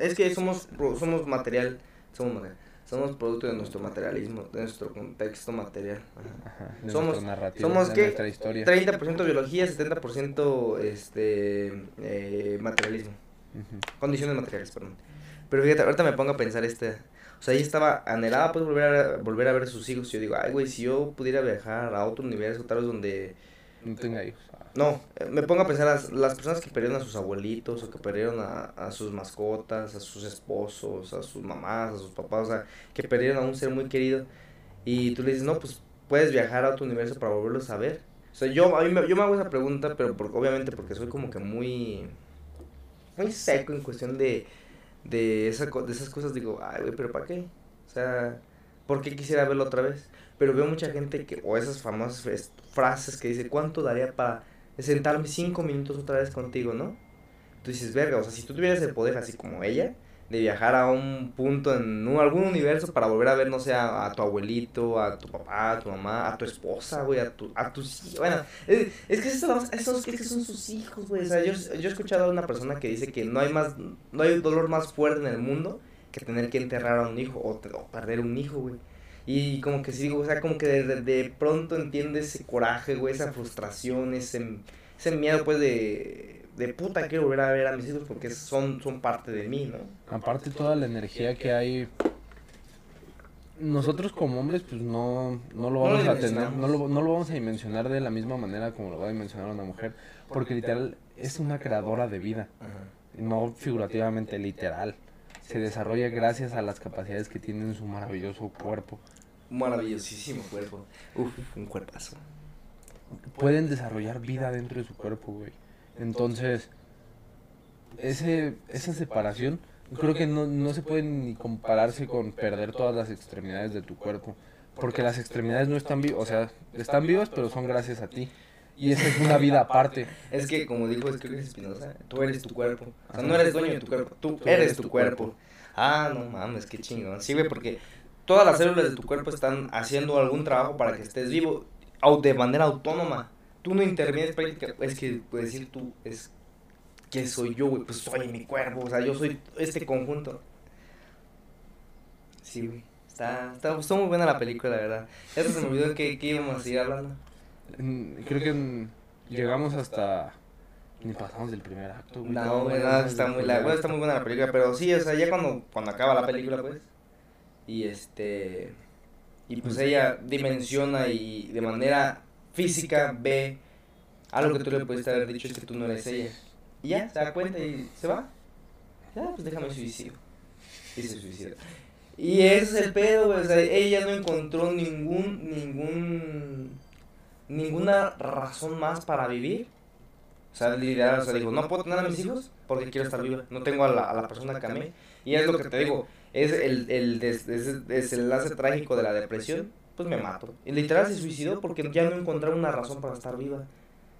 S2: Es que somos, somos material, somos material, somos producto de nuestro materialismo, de nuestro contexto material. Ajá.
S1: Ajá,
S2: Somos-
S1: narrativa,
S2: somos qué?
S1: nuestra historia.
S2: 30% biología, 70% este, eh, materialismo, condiciones materiales, perdón. Pero fíjate, ahorita me pongo a pensar este, o sea, ella estaba anhelada pues volver a, volver a ver a sus hijos. Yo digo, ay güey, si yo pudiera viajar a otro universo, tal vez donde
S1: No tenga hijos.
S2: No, eh, me pongo a pensar las, las personas que perdieron a sus abuelitos o que perdieron a, a sus mascotas, a sus esposos, a sus mamás, a sus papás, o sea, que perdieron a un ser muy querido y tú le dices, no, pues puedes viajar a otro universo para volverlos a ver. O sea, yo, a mí me, yo me hago esa pregunta, pero por- obviamente porque soy como que muy, muy seco en cuestión de, de, esa, de esas cosas, digo, ay, güey, pero ¿para qué? O sea, ¿por qué quisiera verlo otra vez? Pero veo mucha gente que, o esas famosas frases que dice, ¿cuánto daría para sentarme cinco minutos otra vez contigo, no? Tú dices, verga, o sea, si tú tuvieras el poder así como ella, de viajar a un punto en algún universo para volver a ver, no sé, a, tu abuelito, a tu papá, a tu mamá, a tu esposa, güey, a, tu, a tus hijos. Bueno, es, es que esos, esos es que son sus hijos, güey. O sea, yo, yo he escuchado a una persona que dice que no hay más, no hay dolor más fuerte en el mundo que tener que enterrar a un hijo o, o perder un hijo, güey. Y como que sí, o sea, como que de, de pronto entiendes ese coraje, güey, esa frustración, ese, ese miedo, pues, de, de puta, quiero volver a ver a mis hijos porque son, son parte de mí, ¿no?
S1: Aparte toda la energía que hay nosotros como hombres pues no, no lo vamos a tener, no lo, no lo vamos a dimensionar de la misma manera como lo va a dimensionar una mujer, porque literal es una creadora de vida, no figurativamente, literal. Se desarrolla gracias a las capacidades que tiene en su maravilloso cuerpo.
S2: Maravillosísimo cuerpo. Uf, un cuerpazo.
S1: Pueden desarrollar vida dentro de su cuerpo, güey. Entonces, ese, esa separación creo que no, no se puede ni compararse con perder todas las extremidades de tu cuerpo. Porque las extremidades no están vivas, o sea, están vivas, pero son gracias a ti. Y esa es una vida aparte.
S2: Es que, como dijo Espinosa, tú eres tu cuerpo. O sea, no eres dueño de tu cuerpo, tú eres tu cuerpo. Ah, no mames, qué chingón. Sí, güey, porque todas las células de tu cuerpo están haciendo algún trabajo para que estés vivo de manera autónoma. Tú no intervienes prácticamente, es que puedes decir tú, es ¿Qué soy yo, güey? Pues soy mi cuerpo, o sea, yo soy este conjunto. Sí, güey. Está, está, está muy buena la película, la verdad. Ya se me olvidó que, que íbamos a seguir hablando.
S1: Creo que llegamos hasta... Ni pasamos del primer acto,
S2: güey. No, güey, no, está muy, la, está muy buena la película, pero sí, o sea, ya cuando, cuando acaba la película, pues, y este, y pues ella dimensiona y de manera física ve algo que tú le puedes haber dicho es que tú no eres ella. Y ya, se da cuenta y se va. Ya, pues déjame suicidio. Y se suicida. Y ese es el pedo, güey. O sea, ella no encontró ningún, ningún, ninguna razón más para vivir. O sea, literal, o sea, digo, no puedo tener a mis hijos porque quiero estar viva. No tengo a la, a la persona que amé. Y es lo que te digo, es el, el des, des, desenlace trágico de la depresión, pues me mato. Y literal se suicidó porque ya no encontraba una razón para estar viva.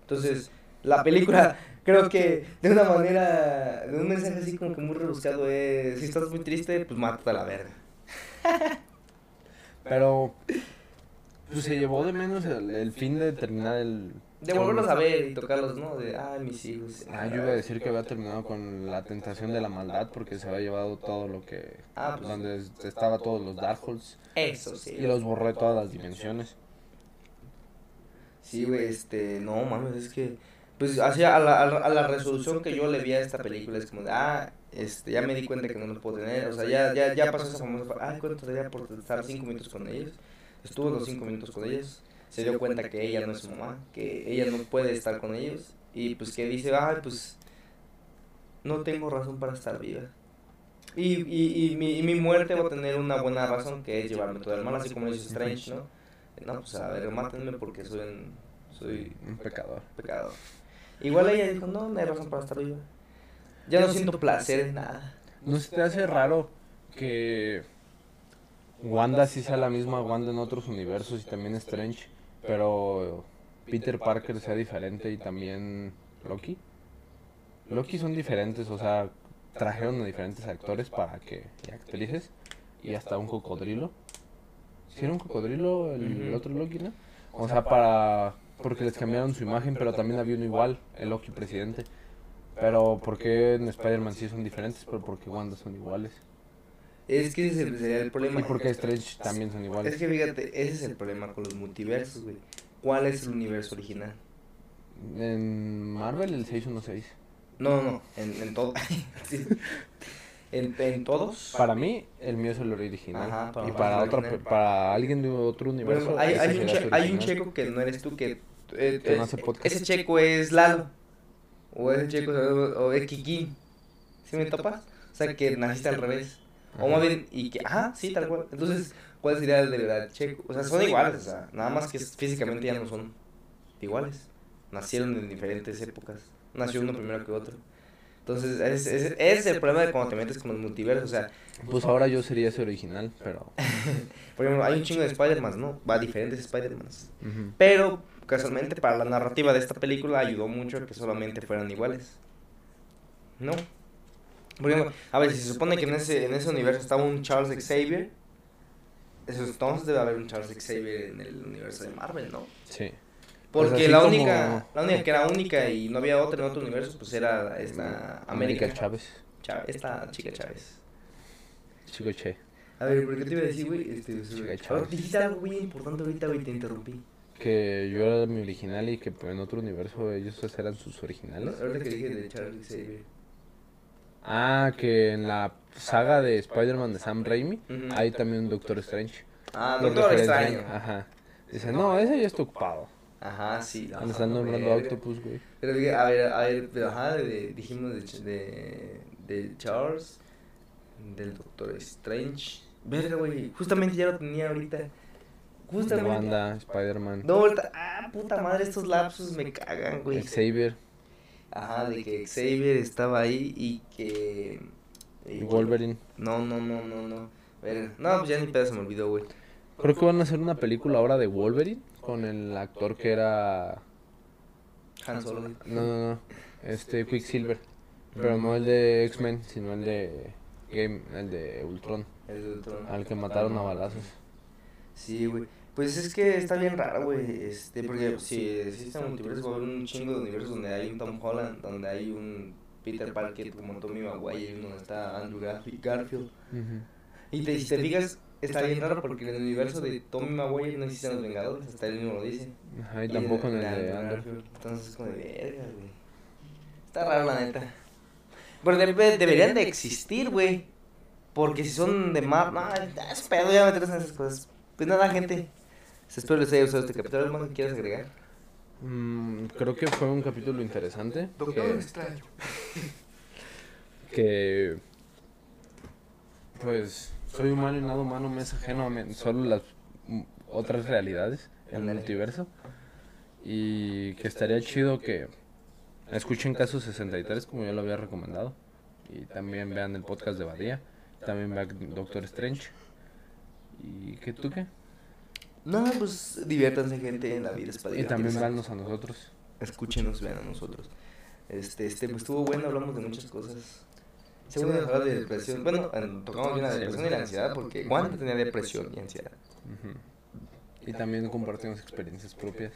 S2: Entonces, la película creo que de una manera, de un mensaje así como que muy rebuscado es, si estás muy triste, pues mátate a la verga.
S1: Pero pues se llevó de menos el, fin de terminar el...
S2: De volverlos a ver y tocarlos, ¿no? De, ah, mis hijos.
S1: Ah, yo iba a decir que había terminado con la tentación de la maldad porque se había llevado todo lo que... Ah, pues, donde estaba todos los Darkholds.
S2: Eso sí.
S1: Y los borré todas las dimensiones.
S2: Sí, güey, este, no mames, es que pues hacia a la, a la resolución que yo le vi a esta película es como de, ah, este, ya me di cuenta que no los puedo tener, o sea, ya, ya, ya pasó esa famosa, ah, ¿cuánto daría por estar cinco minutos con ellos? Estuvo los cinco minutos con ellos, se dio cuenta que ella no es su mamá, que ella no puede estar con ellos, y pues que dice, ah, pues, no tengo razón para estar viva. Y, y, y, mi, y mi muerte va a tener una buena razón, que es llevarme todo el mal, así como dice Strange, ¿no? No, pues a ver, mátenme porque soy un, soy
S1: un pecador.
S2: pecador. Igual ella dijo, no, no hay razón para estar viva. Ya no, siento placer en nada.
S1: ¿No se te hace raro que Wanda sí sea la misma Wanda en otros universos y también Strange, pero Peter Parker sea diferente y también Loki? Loki son diferentes, o sea, trajeron a diferentes actores para que, y actrices, y hasta un cocodrilo. ¿Sí era un cocodrilo el, otro Loki, no? O sea, para porque les cambiaron su imagen, pero también había uno igual, el Loki presidente. Pero ¿por qué en Spider-Man sí son diferentes, pero porque Wanda son iguales?
S2: Es que ese sería el problema.
S1: ¿Y por qué Strange también son iguales?
S2: Es que fíjate, ese es el problema con los multiversos, güey. ¿Cuál es el universo original?
S1: En Marvel el 616.
S2: No, no, en, en todo. en, en, todos.
S1: Para mí, el mío es el original. Ajá, para y para, otro, para alguien de otro universo.
S2: hay, hay, un hay, un checo que no eres tú que eh, eh, ese checo es Lalo. O ese checo o, es Kiki. ¿Sí me topas? O sea, que naciste al revés. O más bien, y que, ajá, sí, tal cual. Entonces, ¿cuál sería el de verdad checo? O sea, son iguales, o sea, nada más que físicamente ya no son iguales. Nacieron en diferentes épocas. Nació uno primero que otro. Entonces, ese es, el problema de cuando te metes con los multiversos, o sea...
S1: Pues ahora yo sería ese original, pero...
S2: Por ejemplo, hay un chingo de Spider-Man, ¿no? Va, diferentes Spider-Mans. Pero casualmente para la narrativa de esta película ayudó mucho a que solamente fueran iguales. ¿No? A ver, si se supone que en ese, en ese universo estaba un Charles Xavier, entonces debe haber un Charles Xavier en el universo de Marvel, ¿no?
S1: Sí.
S2: Porque pues la única, la única que era única y no había otra en otro universo, pues era esta América
S1: Chávez.
S2: Esta chica Chávez.
S1: Chico Che.
S2: A ver, ¿por qué te iba a decir, güey? Este,
S1: Chica Charles.
S2: dijiste algo muy importante ahorita, güey, te interrumpí.
S1: Que yo era mi original y que pues, en otro universo ellos eran sus originales.
S2: Ahorita que dije de Charlie Xavier.
S1: Ah, que en la saga de Spider-Man de Sam Raimi hay también un Doctor Strange.
S2: Ah,
S1: Lo
S2: Doctor Extraño.
S1: Ajá. Dice, no, ese ya está ocupado.
S2: Ajá, sí.
S1: Le están nombrando. Octopus, güey.
S2: Pero dije, a ver, a ver, pero ajá, de- dijimos de, de, de Charles, del Doctor Strange. Verga, güey, justamente ya lo tenía ahorita. Justamente.
S1: Wanda, Spider-Man,
S2: No, ah, puta madre, estos lapsos me cagan, güey.
S1: Xavier,
S2: Ajá, de que Xavier estaba ahí y que... y-
S1: Wolverine.
S2: No, no, no, no, no. Verga. No, pues ya ni pedo se me olvidó, güey.
S1: Creo que van a hacer una película ahora de Wolverine con el actor que era...
S2: Han Solo. güey.
S1: No, no, no. Este Quicksilver. Pero no el de X-Men, sino el de Game, el de Ultron,
S2: El de Ultron.
S1: al que mataron a balazos.
S2: Sí, güey. Pues es que está bien raro, güey. Este, porque si existe un multiverso, va a haber un chingo de universos donde hay un Tom Holland, donde hay un Peter Parker como Tommy Maguire, y donde está Andrew Garfi- Garfield. Y te, si te fijas, está bien raro porque en el universo de Tommy Maguire no existen los Vengadores, hasta él mismo lo dice.
S1: Ajá, y tampoco en el de
S2: Andrew. Garfield. Entonces es como de verga, güey. Está raro, la neta. Pero de- deberían de existir, güey. Porque si son de más. No, es pedo ya meterse en esas cosas. Pues nada, gente. Espero les haya gustado este capítulo. ¿Algo más que quieras agregar?
S1: Mm, creo que fue un capítulo interesante.
S2: Doctor
S1: que-
S2: Extraño.
S1: que pues soy humano y nada humano me es ajeno a solo las otras realidades en el multiverso y que estaría chido que escuchen Caso 63 como yo lo había recomendado y también vean el podcast de Badía también vean Doctor Strange y que tú qué
S2: No, pues diviértanse, gente. En la vida es para
S1: y también veannos a nosotros
S2: Escúchenos, vean a nosotros. Este, este, pues estuvo bueno, hablamos de muchas cosas. Según hablar de depresión, bueno, en- tocamos bien la depresión y la ansiedad porque Juan tenía depresión y ansiedad.
S1: Y también compartimos experiencias propias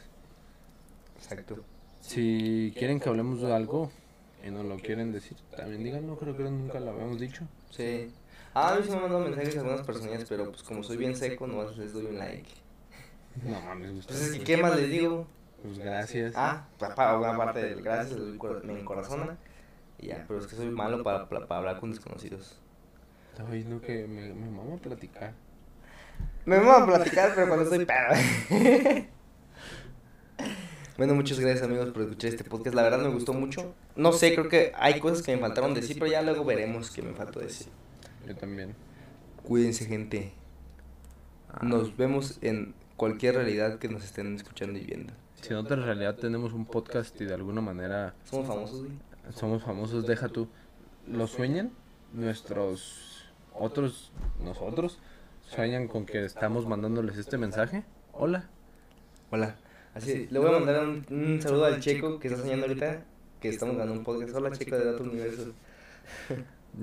S2: Exacto.
S1: Si quieren que hablemos de algo y no lo quieren decir, también díganlo, creo que nunca lo habíamos dicho.
S2: Sí. Ah, a mí sí me han mandado mensajes a algunas personas, pero pues como soy bien seco, nomás les doy un like.
S1: No mames, gusta.
S2: Pues es que, ¿qué más les digo?
S1: Pues gracias.
S2: Ah, para una parte del gracias, me encorazona. Y ya, pero es que soy malo para, para, para hablar con desconocidos.
S1: Estaba diciendo que me, me mama platicar.
S2: Me vamos a platicar, pero cuando estoy pedo. Bueno, muchas gracias amigos por escuchar este podcast. La verdad me gustó mucho. No sé, creo que hay cosas que me faltaron decir, pero ya luego veremos qué me faltó decir.
S1: Yo también.
S2: Cuídense, gente.
S1: Ah,
S2: Nos vemos en cualquier realidad que nos estén escuchando y viendo.
S1: Si en otra realidad tenemos un podcast y de alguna manera
S2: Somos famosos, güey.
S1: somos famosos, deja tú. ¿Lo sueñan? Nuestros otros, nosotros, sueñan con que estamos mandándoles este mensaje. Hola.
S2: Hola. Así, le voy a mandar un, un saludo al Checo que está soñando ahorita que estamos ganando un podcast. Hola, Checo de Dato Universo.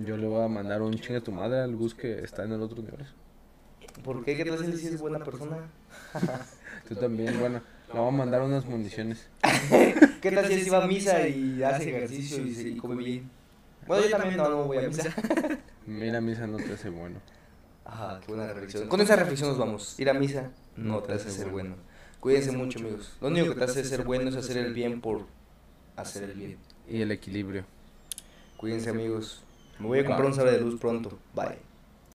S1: Yo le voy a mandar un chingue a tu madre al Gus que está en el otro universo.
S2: ¿Por qué? ¿Qué tal si es buena persona?
S1: Tú también, bueno, le voy a mandar unas municiones.
S2: ¿Qué tal si va a misa y hace ejercicio y, se, y come bien? Bueno, yo también no, no voy a misa.
S1: Mira, misa no te hace bueno.
S2: Ajá, qué buena reflexión. Con esa reflexión nos vamos. Ir a misa no te hace ser bueno. Cuídense mucho, amigos. Lo único que te hace ser bueno es hacer el bien por hacer el bien.
S1: Y el equilibrio.
S2: Cuídense, amigos. Me voy a comprar un sable de luz pronto. Bye.